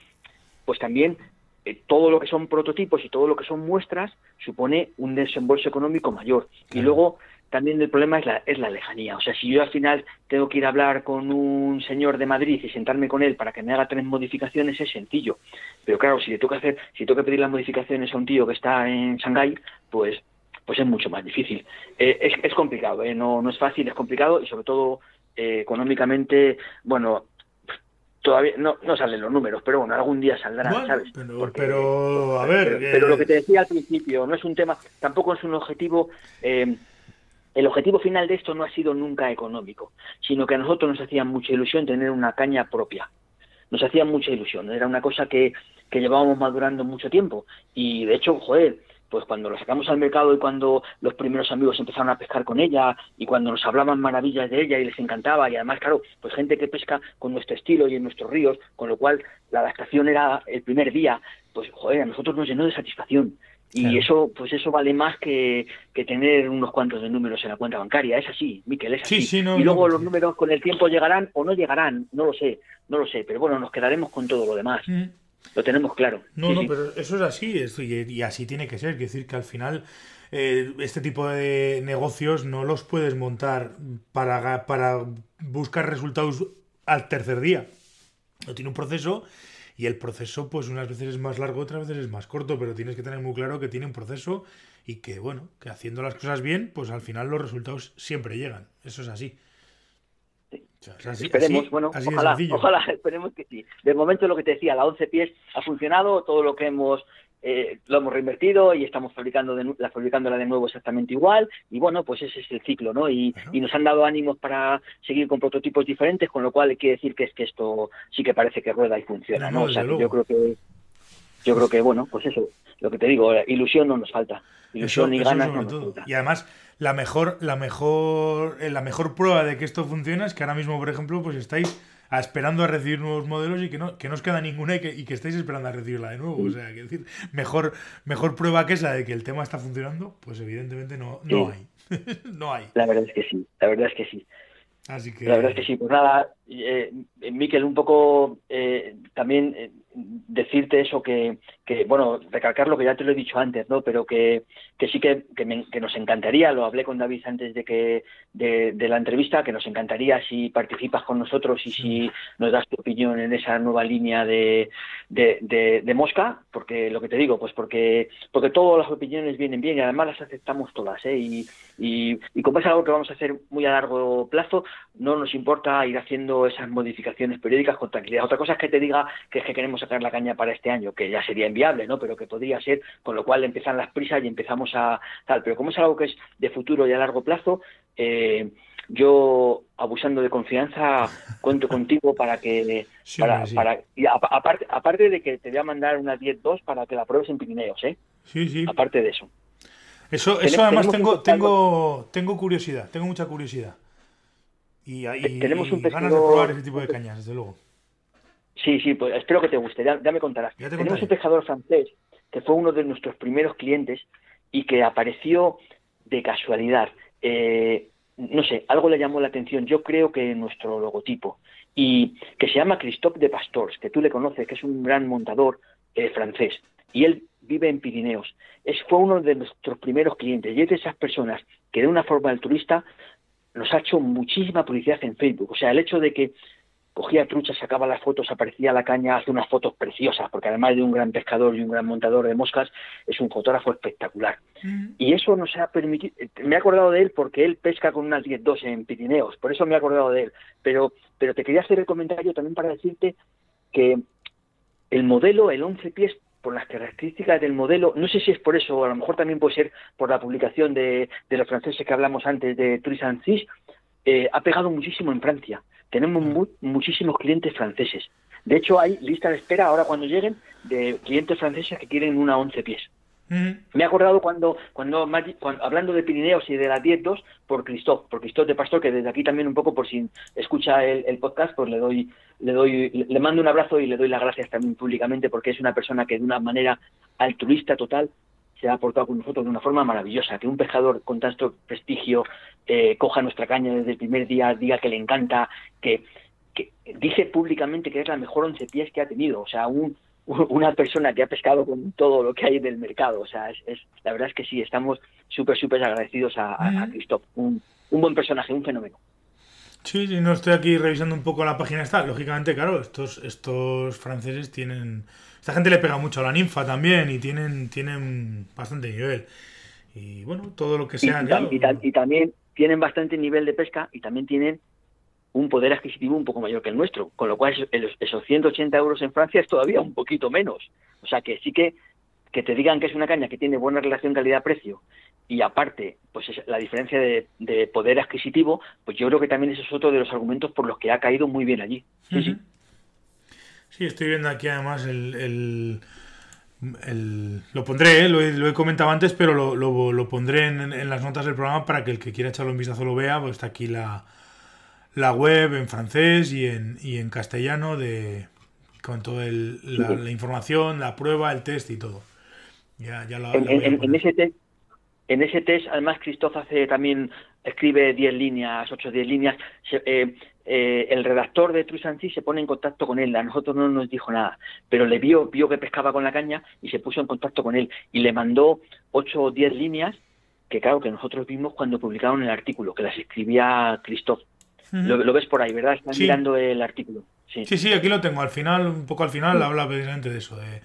pues también eh, todo lo que son prototipos y todo lo que son muestras supone un desembolso económico mayor. Y luego también el problema es la, es la lejanía. O sea, si yo al final tengo que ir a hablar con un señor de Madrid y sentarme con él para que me haga tres modificaciones, es sencillo. Pero claro, si le que hacer, si tengo que pedir las modificaciones a un tío que está en Shanghái, pues pues es mucho más difícil. Eh, es, es complicado, ¿eh? no, no es fácil, es complicado y sobre todo eh, económicamente, bueno, todavía no, no salen los números, pero bueno, algún día saldrán, ¿sabes? Pero, a ver. Pero, lo que te decía al principio, no es un tema, tampoco es un objetivo. Eh, el objetivo final de esto no ha sido nunca económico, sino que a nosotros nos hacía mucha ilusión tener una caña propia. Nos hacía mucha ilusión. Era una cosa que, que llevábamos madurando mucho tiempo. Y de hecho, joder, pues cuando lo sacamos al mercado y cuando los primeros amigos empezaron a pescar con ella y cuando nos hablaban maravillas de ella y les encantaba y además claro pues gente que pesca con nuestro estilo y en nuestros ríos con lo cual la adaptación era el primer día pues joder a nosotros nos llenó de satisfacción y eso, pues eso vale más que, que, tener unos cuantos de números en la cuenta bancaria. Es así, Miquel, es así. y luego los números con el tiempo llegarán o no llegarán, no lo sé, no lo sé. Pero bueno, nos quedaremos con todo lo demás. Mm. Lo tenemos claro. No, no, pero eso es así, y, así tiene que ser. Es decir, que al final eh, este tipo de negocios no los puedes montar para, para buscar resultados al tercer día. No tiene un proceso y el proceso, pues unas veces es más largo, otras veces es más corto, pero tienes que tener muy claro que tiene un proceso y que, bueno, que haciendo las cosas bien, pues al final los resultados siempre llegan. Eso es así. esperemos, bueno, ojalá, ojalá, esperemos que sí. De momento lo que te decía, la 11 pies ha funcionado, todo lo que hemos eh, lo hemos reinvertido y estamos fabricando de, la, fabricándola de nuevo exactamente igual y bueno, pues ese es el ciclo, ¿no? Y, nos han dado ánimos para seguir con prototipos diferentes, con lo cual quiere decir que es que esto sí que parece que rueda y funciona, ¿no? o sea, yo creo que yo creo que bueno, pues eso, lo que te digo, ilusión no nos falta, ilusión y ganas no nos falta. Y además la mejor la mejor eh, la mejor prueba de que esto funciona es que ahora mismo, por ejemplo, pues estáis esperando a recibir nuevos modelos y que no, que no os queda ninguna y que, y que estáis esperando a recibirla de nuevo. O sea, que decir, mejor, mejor prueba que esa de que el tema está funcionando, pues evidentemente no, no hay. no hay. La verdad es que sí, la verdad es que sí. Así que... La verdad es que sí, pues nada, eh, Miquel, un poco eh, también eh, decirte eso que, que, bueno, recalcar lo que ya te lo he dicho antes, ¿no? Pero que, que sí que, que, nos encantaría, lo hablé con David antes de que de, la entrevista, que nos encantaría si participas con nosotros y si nos das tu opinión en esa nueva línea de, de, de, Mosca, porque lo que te digo, pues porque, porque todas las opiniones vienen bien y además las aceptamos todas, ¿eh? Y, y, y como es algo que vamos a hacer muy a largo plazo, no nos importa ir haciendo esas modificaciones periódicas con tranquilidad. Otra cosa es que te diga que es que queremos sacar la caña para este año, que ya sería inviable, ¿no? Pero que podría ser, con lo cual empiezan las prisas y empezamos a tal. Pero como es algo que es de futuro y a largo plazo, eh, yo abusando de confianza cuento contigo para que para, para y aparte aparte de que te voy a mandar una 10-2 para que la pruebes en Pirineos, ¿eh? Sí, sí. Aparte de eso. Eso, eso además tengo, tengo, tengo curiosidad, tengo mucha curiosidad. Y, y, tenemos un ganas de probar ese tipo de cañas, desde luego. Sí, sí, pues espero que te guste, ya, me contarás. tenemos un pescador francés que fue uno de nuestros primeros clientes y que apareció de casualidad. Eh, no sé, algo le llamó la atención, yo creo que nuestro logotipo, y que se llama Christophe de Pastors, que tú le conoces, que es un gran montador eh, francés, y él vive en Pirineos. Es, fue uno de nuestros primeros clientes, y es de esas personas que de una forma altruista nos ha hecho muchísima publicidad en Facebook. O sea, el hecho de que cogía truchas, sacaba las fotos, aparecía la caña, hace unas fotos preciosas, porque además de un gran pescador y un gran montador de moscas, es un fotógrafo espectacular. Mm. Y eso nos ha permitido, me he acordado de él porque él pesca con unas 10-2 en Pirineos, por eso me he acordado de él. Pero, pero te quería hacer el comentario también para decirte que el modelo, el 11 pies, por las características del modelo, no sé si es por eso, o a lo mejor también puede ser por la publicación de, de los franceses que hablamos antes de Tristan Cis, eh, ha pegado muchísimo en Francia. Tenemos mm. muchísimos clientes franceses. De hecho, hay lista de espera ahora cuando lleguen de clientes franceses que quieren una 11 pies. Me he acordado cuando, cuando, hablando de Pirineos y de la 10-2, por Cristóbal, por Cristóbal de Pastor, que desde aquí también un poco por si escucha el, podcast, pues le doy, le doy, le mando un abrazo y le doy las gracias también públicamente porque es una persona que de una manera altruista total se ha aportado con nosotros de una forma maravillosa. Que un pescador con tanto prestigio eh, coja nuestra caña desde el primer día, diga que le encanta, que, que dice públicamente que es la mejor once pies que ha tenido. O sea, un, una persona que ha pescado con todo lo que hay del mercado. O sea, es, la verdad es que sí, estamos súper, súper agradecidos a, a, Christophe. Un, buen personaje, un fenómeno. Sí, sí, no estoy aquí revisando un poco la página esta. Lógicamente, claro, estos, estos franceses tienen. Esta gente le pega mucho a la ninfa también y tienen, tienen bastante nivel. Y bueno, todo lo que sea. y también tienen bastante nivel de pesca y también tienen un poder adquisitivo un poco mayor que el nuestro, con lo cual esos 180 euros en Francia es todavía un poquito menos. O sea que sí que que te digan que es una caña que tiene buena relación calidad-precio y aparte, pues es la diferencia de, poder adquisitivo, pues yo creo que también ese es otro de los argumentos por los que ha caído muy bien allí. Sí, estoy viendo aquí además el... el, lo pondré, ¿eh? lo, he, comentado antes, pero lo, lo, pondré en, en, las notas del programa para que el que quiera echarle un vistazo lo vea, pues está aquí la, la web en francés y en, y en castellano de con toda la, información, la prueba, el test y todo. Ya, ya en, ese test, en ese test, además, Christophe hace también, escribe 10 líneas, 8 o 10 líneas. Eh, eh, el redactor de Trusancy se pone en contacto con él. A nosotros no nos dijo nada, pero le vio, vio que pescaba con la caña y se puso en contacto con él y le mandó 8 o 10 líneas que, claro, que nosotros vimos cuando publicaron el artículo, que las escribía Christophe lo, ves por ahí, ¿verdad? Están mirando el artículo. Sí. sí. aquí lo tengo. Al final, un poco al final, habla precisamente de eso, de,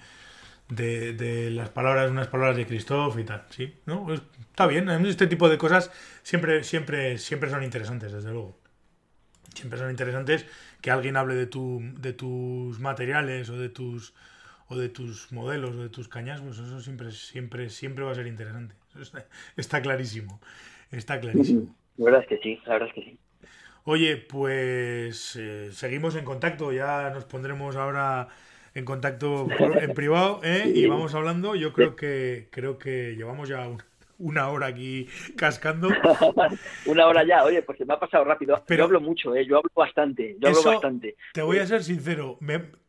de, las palabras, unas palabras de Christoph y tal. Sí, ¿no? Pues, está bien. Este tipo de cosas siempre, siempre, siempre son interesantes, desde luego. Siempre son interesantes que alguien hable de, tu, de tus materiales o de tus o de tus modelos o de tus cañas, pues eso siempre, siempre, siempre va a ser interesante. está, clarísimo. Está clarísimo. La verdad es que sí, la verdad es que sí. Oye, pues eh, seguimos en contacto, ya nos pondremos ahora en contacto en privado ¿eh? y vamos hablando. Yo creo que creo que llevamos ya una hora aquí cascando. una hora ya, oye, pues se me ha pasado rápido. Pero yo hablo mucho, ¿eh? yo hablo bastante, yo hablo bastante. Te voy a ser sincero,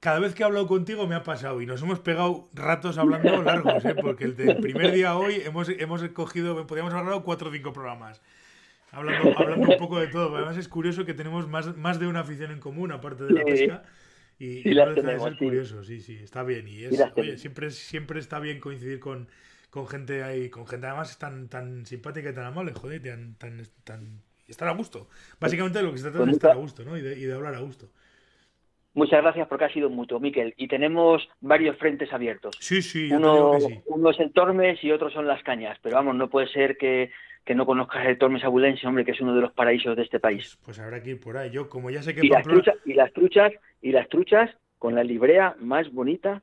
cada vez que he hablado contigo me ha pasado y nos hemos pegado ratos hablando largos, ¿eh? porque el, del primer día hoy hemos, hemos cogido, podríamos haber hablado cuatro o cinco programas. Hablando, hablando un poco de todo. Además es curioso que tenemos más, más de una afición en común, aparte de la pesca. Y, sí, es curioso, sí, sí, está bien. Y es, oye, siempre, siempre está bien coincidir con, con gente ahí, con gente además tan, tan simpática y tan amable, joder, tan, tan, tan, y estar a gusto. Básicamente lo que se trata pues es estar a gusto, ¿no? Y de, y de hablar a gusto. Muchas gracias porque ha sido mutuo, Miquel. Y tenemos varios frentes abiertos. Sí, sí, uno, sí. uno es el Tormes y otro son las cañas. Pero vamos, no puede ser que que no conozcas el Tormes abulense, hombre, que es uno de los paraísos de este país. Pues, pues habrá que ir por ahí. Yo, como ya sé que... Y, las truchas, y las truchas, y las truchas con la librea más bonita,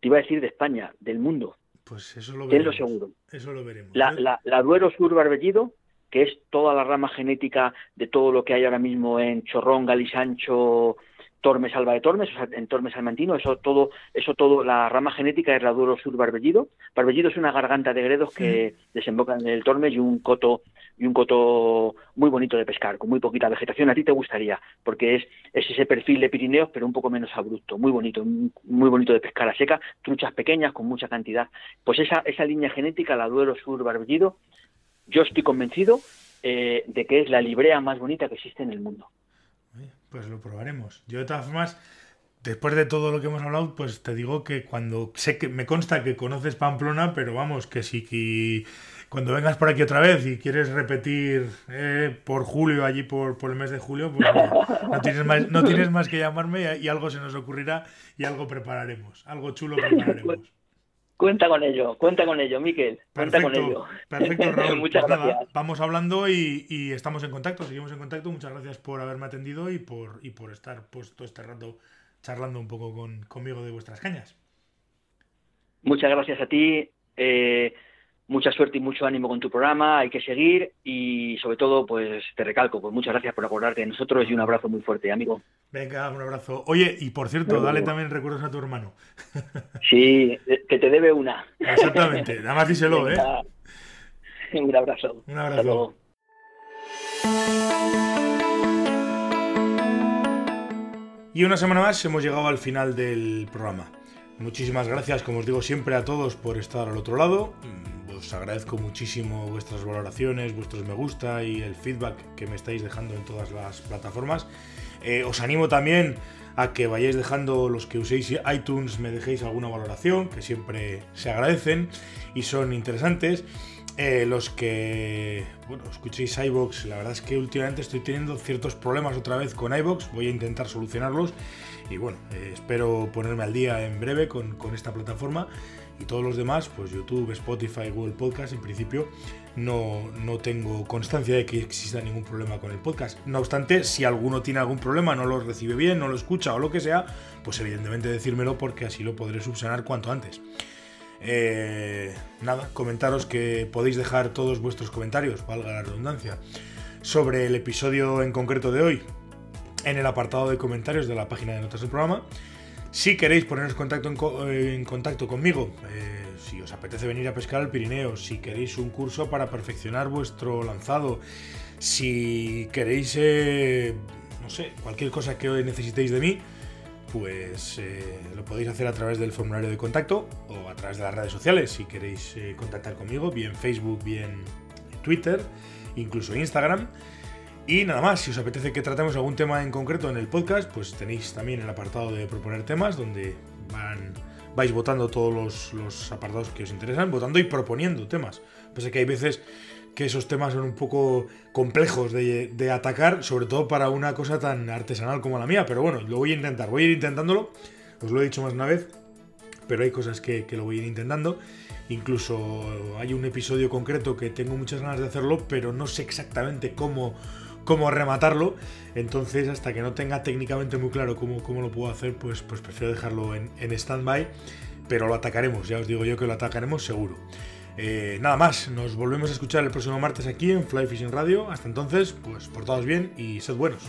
te iba a decir, de España, del mundo. Pues eso lo veremos. Es lo seguro. Eso lo veremos. La, la, la Duero Sur Barbellido, que es toda la rama genética de todo lo que hay ahora mismo en Chorrón, Galisancho, Tormes Alba de Tormes, o sea, en Tormes Almantino, eso todo, eso todo, la rama genética es la Duero Sur Barbellido. Barbellido es una garganta de gredos que desembocan en el Tormes y un coto y un coto muy bonito de pescar, con muy poquita vegetación. A ti te gustaría, porque es, es ese perfil de Pirineos, pero un poco menos abrupto, muy bonito, muy bonito de pescar a seca, truchas pequeñas con mucha cantidad. Pues esa, esa línea genética, la Duero Sur Barbellido, yo estoy convencido eh, de que es la librea más bonita que existe en el mundo pues lo probaremos. Yo de todas formas, después de todo lo que hemos hablado, pues te digo que cuando sé que me consta que conoces Pamplona, pero vamos, que sí que cuando vengas por aquí otra vez y quieres repetir eh, por julio, allí por, por, el mes de julio, pues no, tienes más, no tienes más que llamarme y, algo se nos ocurrirá y algo prepararemos, algo chulo prepararemos. Cuenta con ello, cuenta con ello, Miquel. Cuenta con ello. Perfecto, Raúl. Muchas pues gracias. vamos hablando y, estamos en contacto, seguimos en contacto. Muchas gracias por haberme atendido y por, y por estar pues, todo este rato charlando un poco con, conmigo de vuestras cañas. Muchas gracias a ti. Eh, mucha suerte y mucho ánimo con tu programa, hay que seguir y sobre todo, pues te recalco, pues muchas gracias por acordarte de nosotros y un abrazo muy fuerte, amigo. Venga, un abrazo. Oye, y por cierto, dale también recuerdos a tu hermano. Sí, que te debe una. Exactamente, nada más díselo, ¿eh? Un abrazo. Un abrazo. Y una semana más hemos llegado al final del programa. Muchísimas gracias, como os digo siempre, a todos por estar al otro lado. Mm, os agradezco muchísimo vuestras valoraciones, vuestros me gusta y el feedback que me estáis dejando en todas las plataformas. Eh, os animo también a que vayáis dejando los que uséis iTunes, me dejéis alguna valoración, que siempre se agradecen y son interesantes. Eh, los que bueno, escuchéis iBox, la verdad es que últimamente estoy teniendo ciertos problemas otra vez con iBox, voy a intentar solucionarlos y bueno, eh, espero ponerme al día en breve con, esta plataforma y todos los demás, pues YouTube, Spotify, Google Podcast, en principio no, no, tengo constancia de que exista ningún problema con el podcast. No obstante, si alguno tiene algún problema, no lo recibe bien, no lo escucha o lo que sea, pues evidentemente decírmelo porque así lo podré subsanar cuanto antes. Eh, nada, comentaros que podéis dejar todos vuestros comentarios, valga la redundancia, sobre el episodio en concreto de hoy en el apartado de comentarios de la página de notas del programa. Si queréis poneros en, contacto conmigo, eh, si os apetece venir a pescar al Pirineo, si queréis un curso para perfeccionar vuestro lanzado, si queréis, eh, no sé, cualquier cosa que necesitéis de mí, pues eh, lo podéis hacer a través del formulario de contacto o a través de las redes sociales si queréis contactar conmigo, bien Facebook, bien Twitter, incluso Instagram. Y nada más, si os apetece que tratemos algún tema en concreto en el podcast, pues tenéis también el apartado de proponer temas donde van, vais votando todos los, apartados que os interesan, votando y proponiendo temas. Pese que hay veces que esos temas son un poco complejos de, atacar, sobre todo para una cosa tan artesanal como la mía. Pero bueno, lo voy a intentar, voy a ir intentándolo. Os lo he dicho más una vez, pero hay cosas que, lo voy a ir intentando. Incluso hay un episodio concreto que tengo muchas ganas de hacerlo, pero no sé exactamente cómo, cómo rematarlo. Entonces, hasta que no tenga técnicamente muy claro cómo, cómo lo puedo hacer, pues, pues prefiero dejarlo en, en stand-by. Pero lo atacaremos, ya os digo yo que lo atacaremos seguro. Eh, nada más, nos volvemos a escuchar el próximo martes aquí en Fly Fishing Radio. Hasta entonces, pues portaos bien y sed buenos.